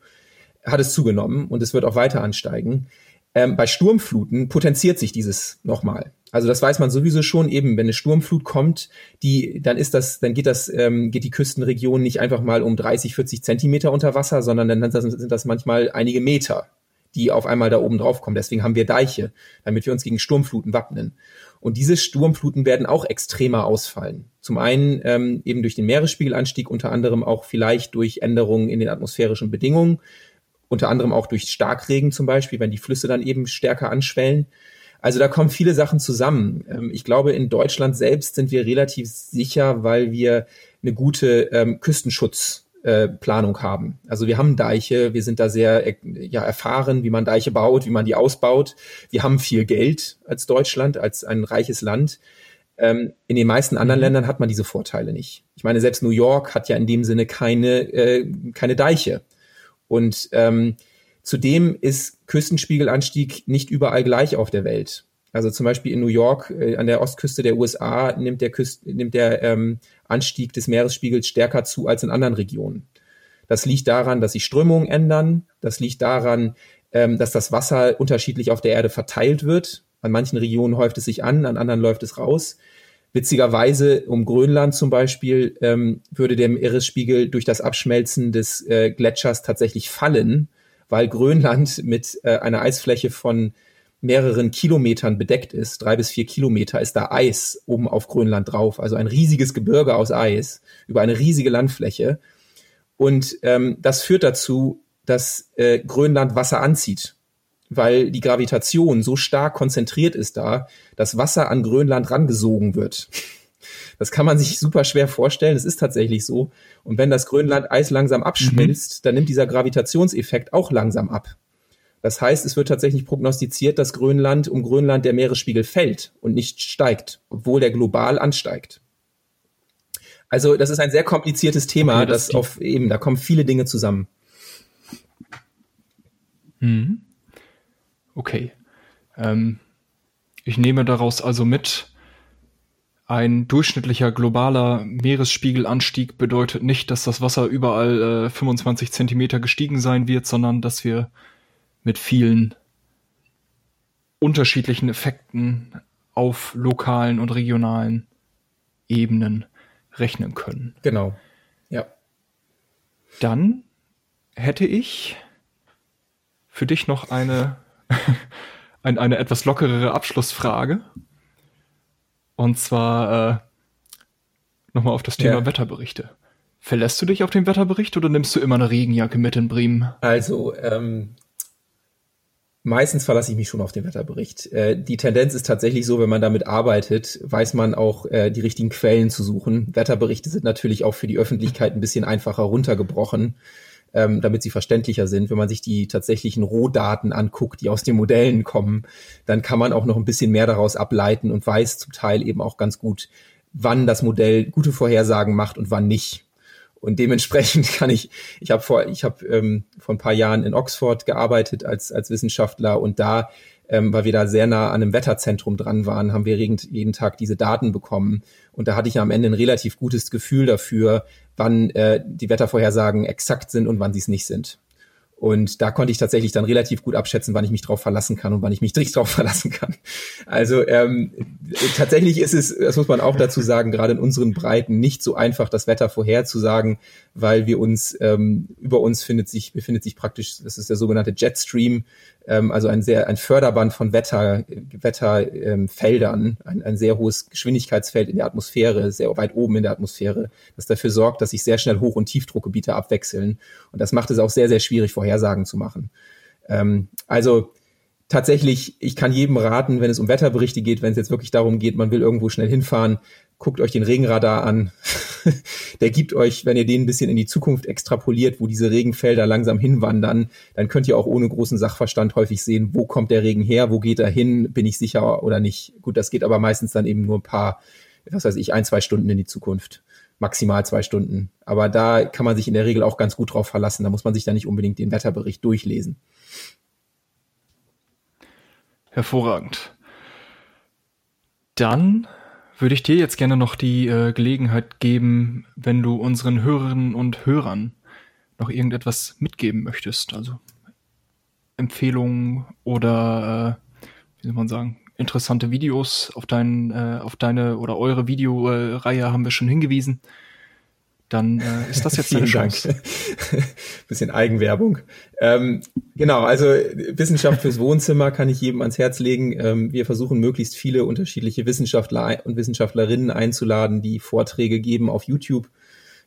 hat es zugenommen und es wird auch weiter ansteigen. Ähm, bei Sturmfluten potenziert sich dieses nochmal. Also das weiß man sowieso schon eben, wenn eine Sturmflut kommt, die, dann ist das, dann geht das, ähm, geht die Küstenregion nicht einfach mal um 30, 40 Zentimeter unter Wasser, sondern dann sind das manchmal einige Meter, die auf einmal da oben drauf kommen. Deswegen haben wir Deiche, damit wir uns gegen Sturmfluten wappnen. Und diese Sturmfluten werden auch extremer ausfallen. Zum einen ähm, eben durch den Meeresspiegelanstieg, unter anderem auch vielleicht durch Änderungen in den atmosphärischen Bedingungen unter anderem auch durch Starkregen zum Beispiel, wenn die Flüsse dann eben stärker anschwellen. Also da kommen viele Sachen zusammen. Ähm, ich glaube, in Deutschland selbst sind wir relativ sicher, weil wir eine gute ähm, Küstenschutzplanung äh, haben. Also wir haben Deiche, wir sind da sehr äh, ja, erfahren, wie man Deiche baut, wie man die ausbaut. Wir haben viel Geld als Deutschland, als ein reiches Land. Ähm, in den meisten anderen mhm. Ländern hat man diese Vorteile nicht. Ich meine, selbst New York hat ja in dem Sinne keine, äh, keine Deiche. Und ähm, zudem ist Küstenspiegelanstieg nicht überall gleich auf der Welt. Also zum Beispiel in New York äh, an der Ostküste der USA nimmt der, Küst, nimmt der ähm, Anstieg des Meeresspiegels stärker zu als in anderen Regionen. Das liegt daran, dass sich Strömungen ändern. Das liegt daran, ähm, dass das Wasser unterschiedlich auf der Erde verteilt wird. An manchen Regionen häuft es sich an, an anderen läuft es raus. Witzigerweise um Grönland zum Beispiel ähm, würde der Meeresspiegel durch das Abschmelzen des äh, Gletschers tatsächlich fallen, weil Grönland mit äh, einer Eisfläche von mehreren Kilometern bedeckt ist. Drei bis vier Kilometer ist da Eis oben auf Grönland drauf, also ein riesiges Gebirge aus Eis über eine riesige Landfläche. Und ähm, das führt dazu, dass äh, Grönland Wasser anzieht weil die Gravitation so stark konzentriert ist da, dass Wasser an Grönland rangesogen wird. Das kann man sich super schwer vorstellen. Es ist tatsächlich so. Und wenn das Grönland-Eis langsam abschmilzt, mhm. dann nimmt dieser Gravitationseffekt auch langsam ab. Das heißt, es wird tatsächlich prognostiziert, dass Grönland um Grönland der Meeresspiegel fällt und nicht steigt, obwohl der global ansteigt. Also das ist ein sehr kompliziertes Thema, okay, das, das auf eben, da kommen viele Dinge zusammen. Mhm. Okay. Ähm, ich nehme daraus also mit, ein durchschnittlicher globaler Meeresspiegelanstieg bedeutet nicht, dass das Wasser überall äh, 25 Zentimeter gestiegen sein wird, sondern dass wir mit vielen unterschiedlichen Effekten auf lokalen und regionalen Ebenen rechnen können. Genau. Ja. Dann hätte ich für dich noch eine ein, eine etwas lockerere Abschlussfrage. Und zwar äh, nochmal auf das Thema ja. Wetterberichte. Verlässt du dich auf den Wetterbericht oder nimmst du immer eine Regenjacke mit in Bremen? Also, ähm, meistens verlasse ich mich schon auf den Wetterbericht. Äh, die Tendenz ist tatsächlich so, wenn man damit arbeitet, weiß man auch äh, die richtigen Quellen zu suchen. Wetterberichte sind natürlich auch für die Öffentlichkeit ein bisschen einfacher runtergebrochen ähm, damit sie verständlicher sind. Wenn man sich die tatsächlichen Rohdaten anguckt, die aus den Modellen kommen, dann kann man auch noch ein bisschen mehr daraus ableiten und weiß zum Teil eben auch ganz gut, wann das Modell gute Vorhersagen macht und wann nicht. Und dementsprechend kann ich, ich habe vor, ich habe ähm, vor ein paar Jahren in Oxford gearbeitet als, als Wissenschaftler und da, ähm, weil wir da sehr nah an einem Wetterzentrum dran waren, haben wir jeden Tag diese Daten bekommen. Und da hatte ich am Ende ein relativ gutes Gefühl dafür, wann äh, die Wettervorhersagen exakt sind und wann sie es nicht sind. Und da konnte ich tatsächlich dann relativ gut abschätzen, wann ich mich drauf verlassen kann und wann ich mich nicht drauf verlassen kann. Also ähm, tatsächlich ist es, das muss man auch dazu sagen, gerade in unseren Breiten nicht so einfach, das Wetter vorherzusagen, weil wir uns ähm, über uns findet sich befindet sich praktisch, das ist der sogenannte Jetstream, ähm, also ein sehr ein Förderband von Wetter Wetterfeldern, ähm, ein, ein sehr hohes Geschwindigkeitsfeld in der Atmosphäre, sehr weit oben in der Atmosphäre, das dafür sorgt, dass sich sehr schnell Hoch- und Tiefdruckgebiete abwechseln und das macht es auch sehr sehr schwierig Vorhersagen zu machen. Ähm, also tatsächlich, ich kann jedem raten, wenn es um Wetterberichte geht, wenn es jetzt wirklich darum geht, man will irgendwo schnell hinfahren, guckt euch den Regenradar an. Der gibt euch, wenn ihr den ein bisschen in die Zukunft extrapoliert, wo diese Regenfelder langsam hinwandern, dann könnt ihr auch ohne großen Sachverstand häufig sehen, wo kommt der Regen her, wo geht er hin, bin ich sicher oder nicht. Gut, das geht aber meistens dann eben nur ein paar, was weiß ich, ein, zwei Stunden in die Zukunft. Maximal zwei Stunden. Aber da kann man sich in der Regel auch ganz gut drauf verlassen. Da muss man sich da nicht unbedingt den Wetterbericht durchlesen. Hervorragend. Dann würde ich dir jetzt gerne noch die äh, Gelegenheit geben, wenn du unseren Hörerinnen und Hörern noch irgendetwas mitgeben möchtest. Also Empfehlungen oder, äh, wie soll man sagen, interessante Videos auf, dein, äh, auf deine oder eure Videoreihe haben wir schon hingewiesen dann äh, ist das jetzt deine Chance. Bisschen Eigenwerbung. Ähm, genau, also Wissenschaft fürs Wohnzimmer kann ich jedem ans Herz legen. Ähm, wir versuchen möglichst viele unterschiedliche Wissenschaftler und Wissenschaftlerinnen einzuladen, die Vorträge geben auf YouTube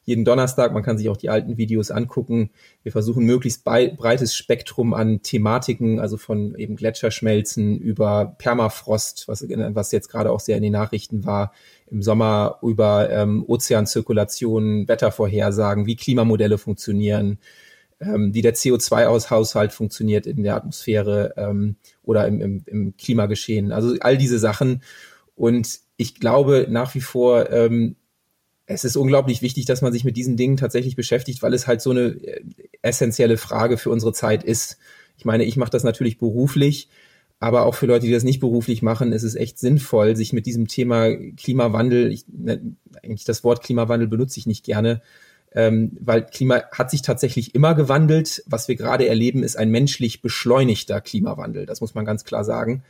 jeden Donnerstag. Man kann sich auch die alten Videos angucken. Wir versuchen möglichst breites Spektrum an Thematiken, also von eben Gletscherschmelzen über Permafrost, was, was jetzt gerade auch sehr in den Nachrichten war, im Sommer über ähm, Ozeanzirkulation, Wettervorhersagen, wie Klimamodelle funktionieren, ähm, wie der CO2-Haushalt funktioniert in der Atmosphäre ähm, oder im, im, im Klimageschehen. Also all diese Sachen. Und ich glaube nach wie vor, ähm, es ist unglaublich wichtig, dass man sich mit diesen Dingen tatsächlich beschäftigt, weil es halt so eine äh, essentielle Frage für unsere Zeit ist. Ich meine, ich mache das natürlich beruflich, aber auch für Leute, die das nicht beruflich machen, ist es echt sinnvoll, sich mit diesem Thema Klimawandel, ich, ne, eigentlich das Wort Klimawandel benutze ich nicht gerne, ähm, weil Klima hat sich tatsächlich immer gewandelt. Was wir gerade erleben, ist ein menschlich beschleunigter Klimawandel. Das muss man ganz klar sagen.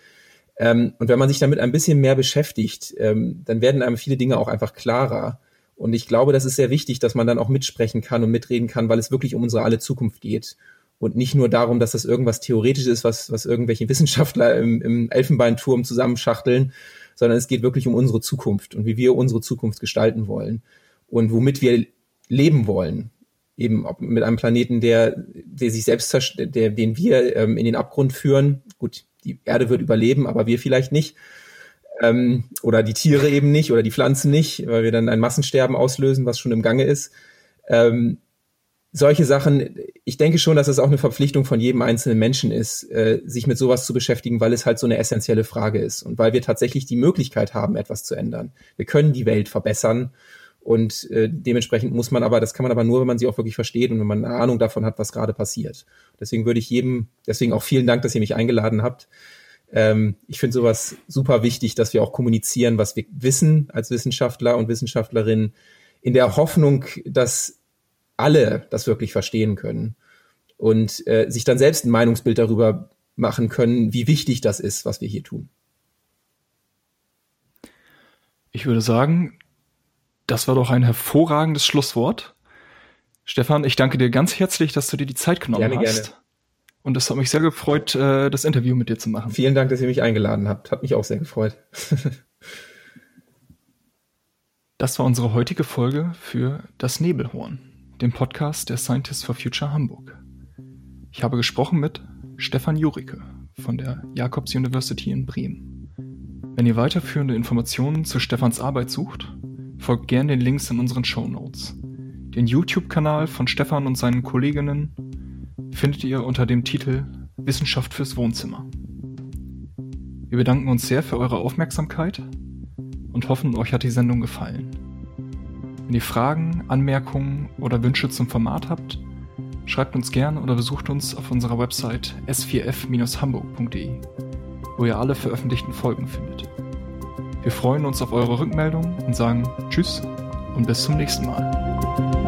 Ähm, und wenn man sich damit ein bisschen mehr beschäftigt, ähm, dann werden einem viele Dinge auch einfach klarer. Und ich glaube, das ist sehr wichtig, dass man dann auch mitsprechen kann und mitreden kann, weil es wirklich um unsere alle Zukunft geht. Und nicht nur darum, dass das irgendwas theoretisch ist, was, was irgendwelche Wissenschaftler im, im Elfenbeinturm zusammenschachteln, sondern es geht wirklich um unsere Zukunft und wie wir unsere Zukunft gestalten wollen und womit wir leben wollen. Eben mit einem Planeten, der, der sich selbst, der, den wir ähm, in den Abgrund führen. Gut, die Erde wird überleben, aber wir vielleicht nicht ähm, oder die Tiere eben nicht oder die Pflanzen nicht, weil wir dann ein Massensterben auslösen, was schon im Gange ist. Ähm, solche Sachen, ich denke schon, dass es auch eine Verpflichtung von jedem einzelnen Menschen ist, äh, sich mit sowas zu beschäftigen, weil es halt so eine essentielle Frage ist und weil wir tatsächlich die Möglichkeit haben, etwas zu ändern. Wir können die Welt verbessern und äh, dementsprechend muss man aber, das kann man aber nur, wenn man sie auch wirklich versteht und wenn man eine Ahnung davon hat, was gerade passiert. Deswegen würde ich jedem, deswegen auch vielen Dank, dass ihr mich eingeladen habt. Ähm, ich finde sowas super wichtig, dass wir auch kommunizieren, was wir wissen als Wissenschaftler und Wissenschaftlerinnen, in der Hoffnung, dass alle das wirklich verstehen können und äh, sich dann selbst ein Meinungsbild darüber machen können, wie wichtig das ist, was wir hier tun. Ich würde sagen, das war doch ein hervorragendes Schlusswort. Stefan, ich danke dir ganz herzlich, dass du dir die Zeit genommen gerne, hast. Gerne. und es hat mich sehr gefreut, äh, das Interview mit dir zu machen. Vielen Dank, dass ihr mich eingeladen habt. Hat mich auch sehr gefreut. das war unsere heutige Folge für Das Nebelhorn, dem Podcast der Scientists for Future Hamburg. Ich habe gesprochen mit Stefan Jurike von der Jacobs University in Bremen. Wenn ihr weiterführende Informationen zu Stefans Arbeit sucht, folgt gerne den Links in unseren Show Notes. Den YouTube-Kanal von Stefan und seinen Kolleginnen findet ihr unter dem Titel Wissenschaft fürs Wohnzimmer. Wir bedanken uns sehr für eure Aufmerksamkeit und hoffen, euch hat die Sendung gefallen. Wenn ihr Fragen, Anmerkungen oder Wünsche zum Format habt, schreibt uns gern oder besucht uns auf unserer Website s4f-hamburg.de, wo ihr alle veröffentlichten Folgen findet. Wir freuen uns auf eure Rückmeldung und sagen Tschüss und bis zum nächsten Mal.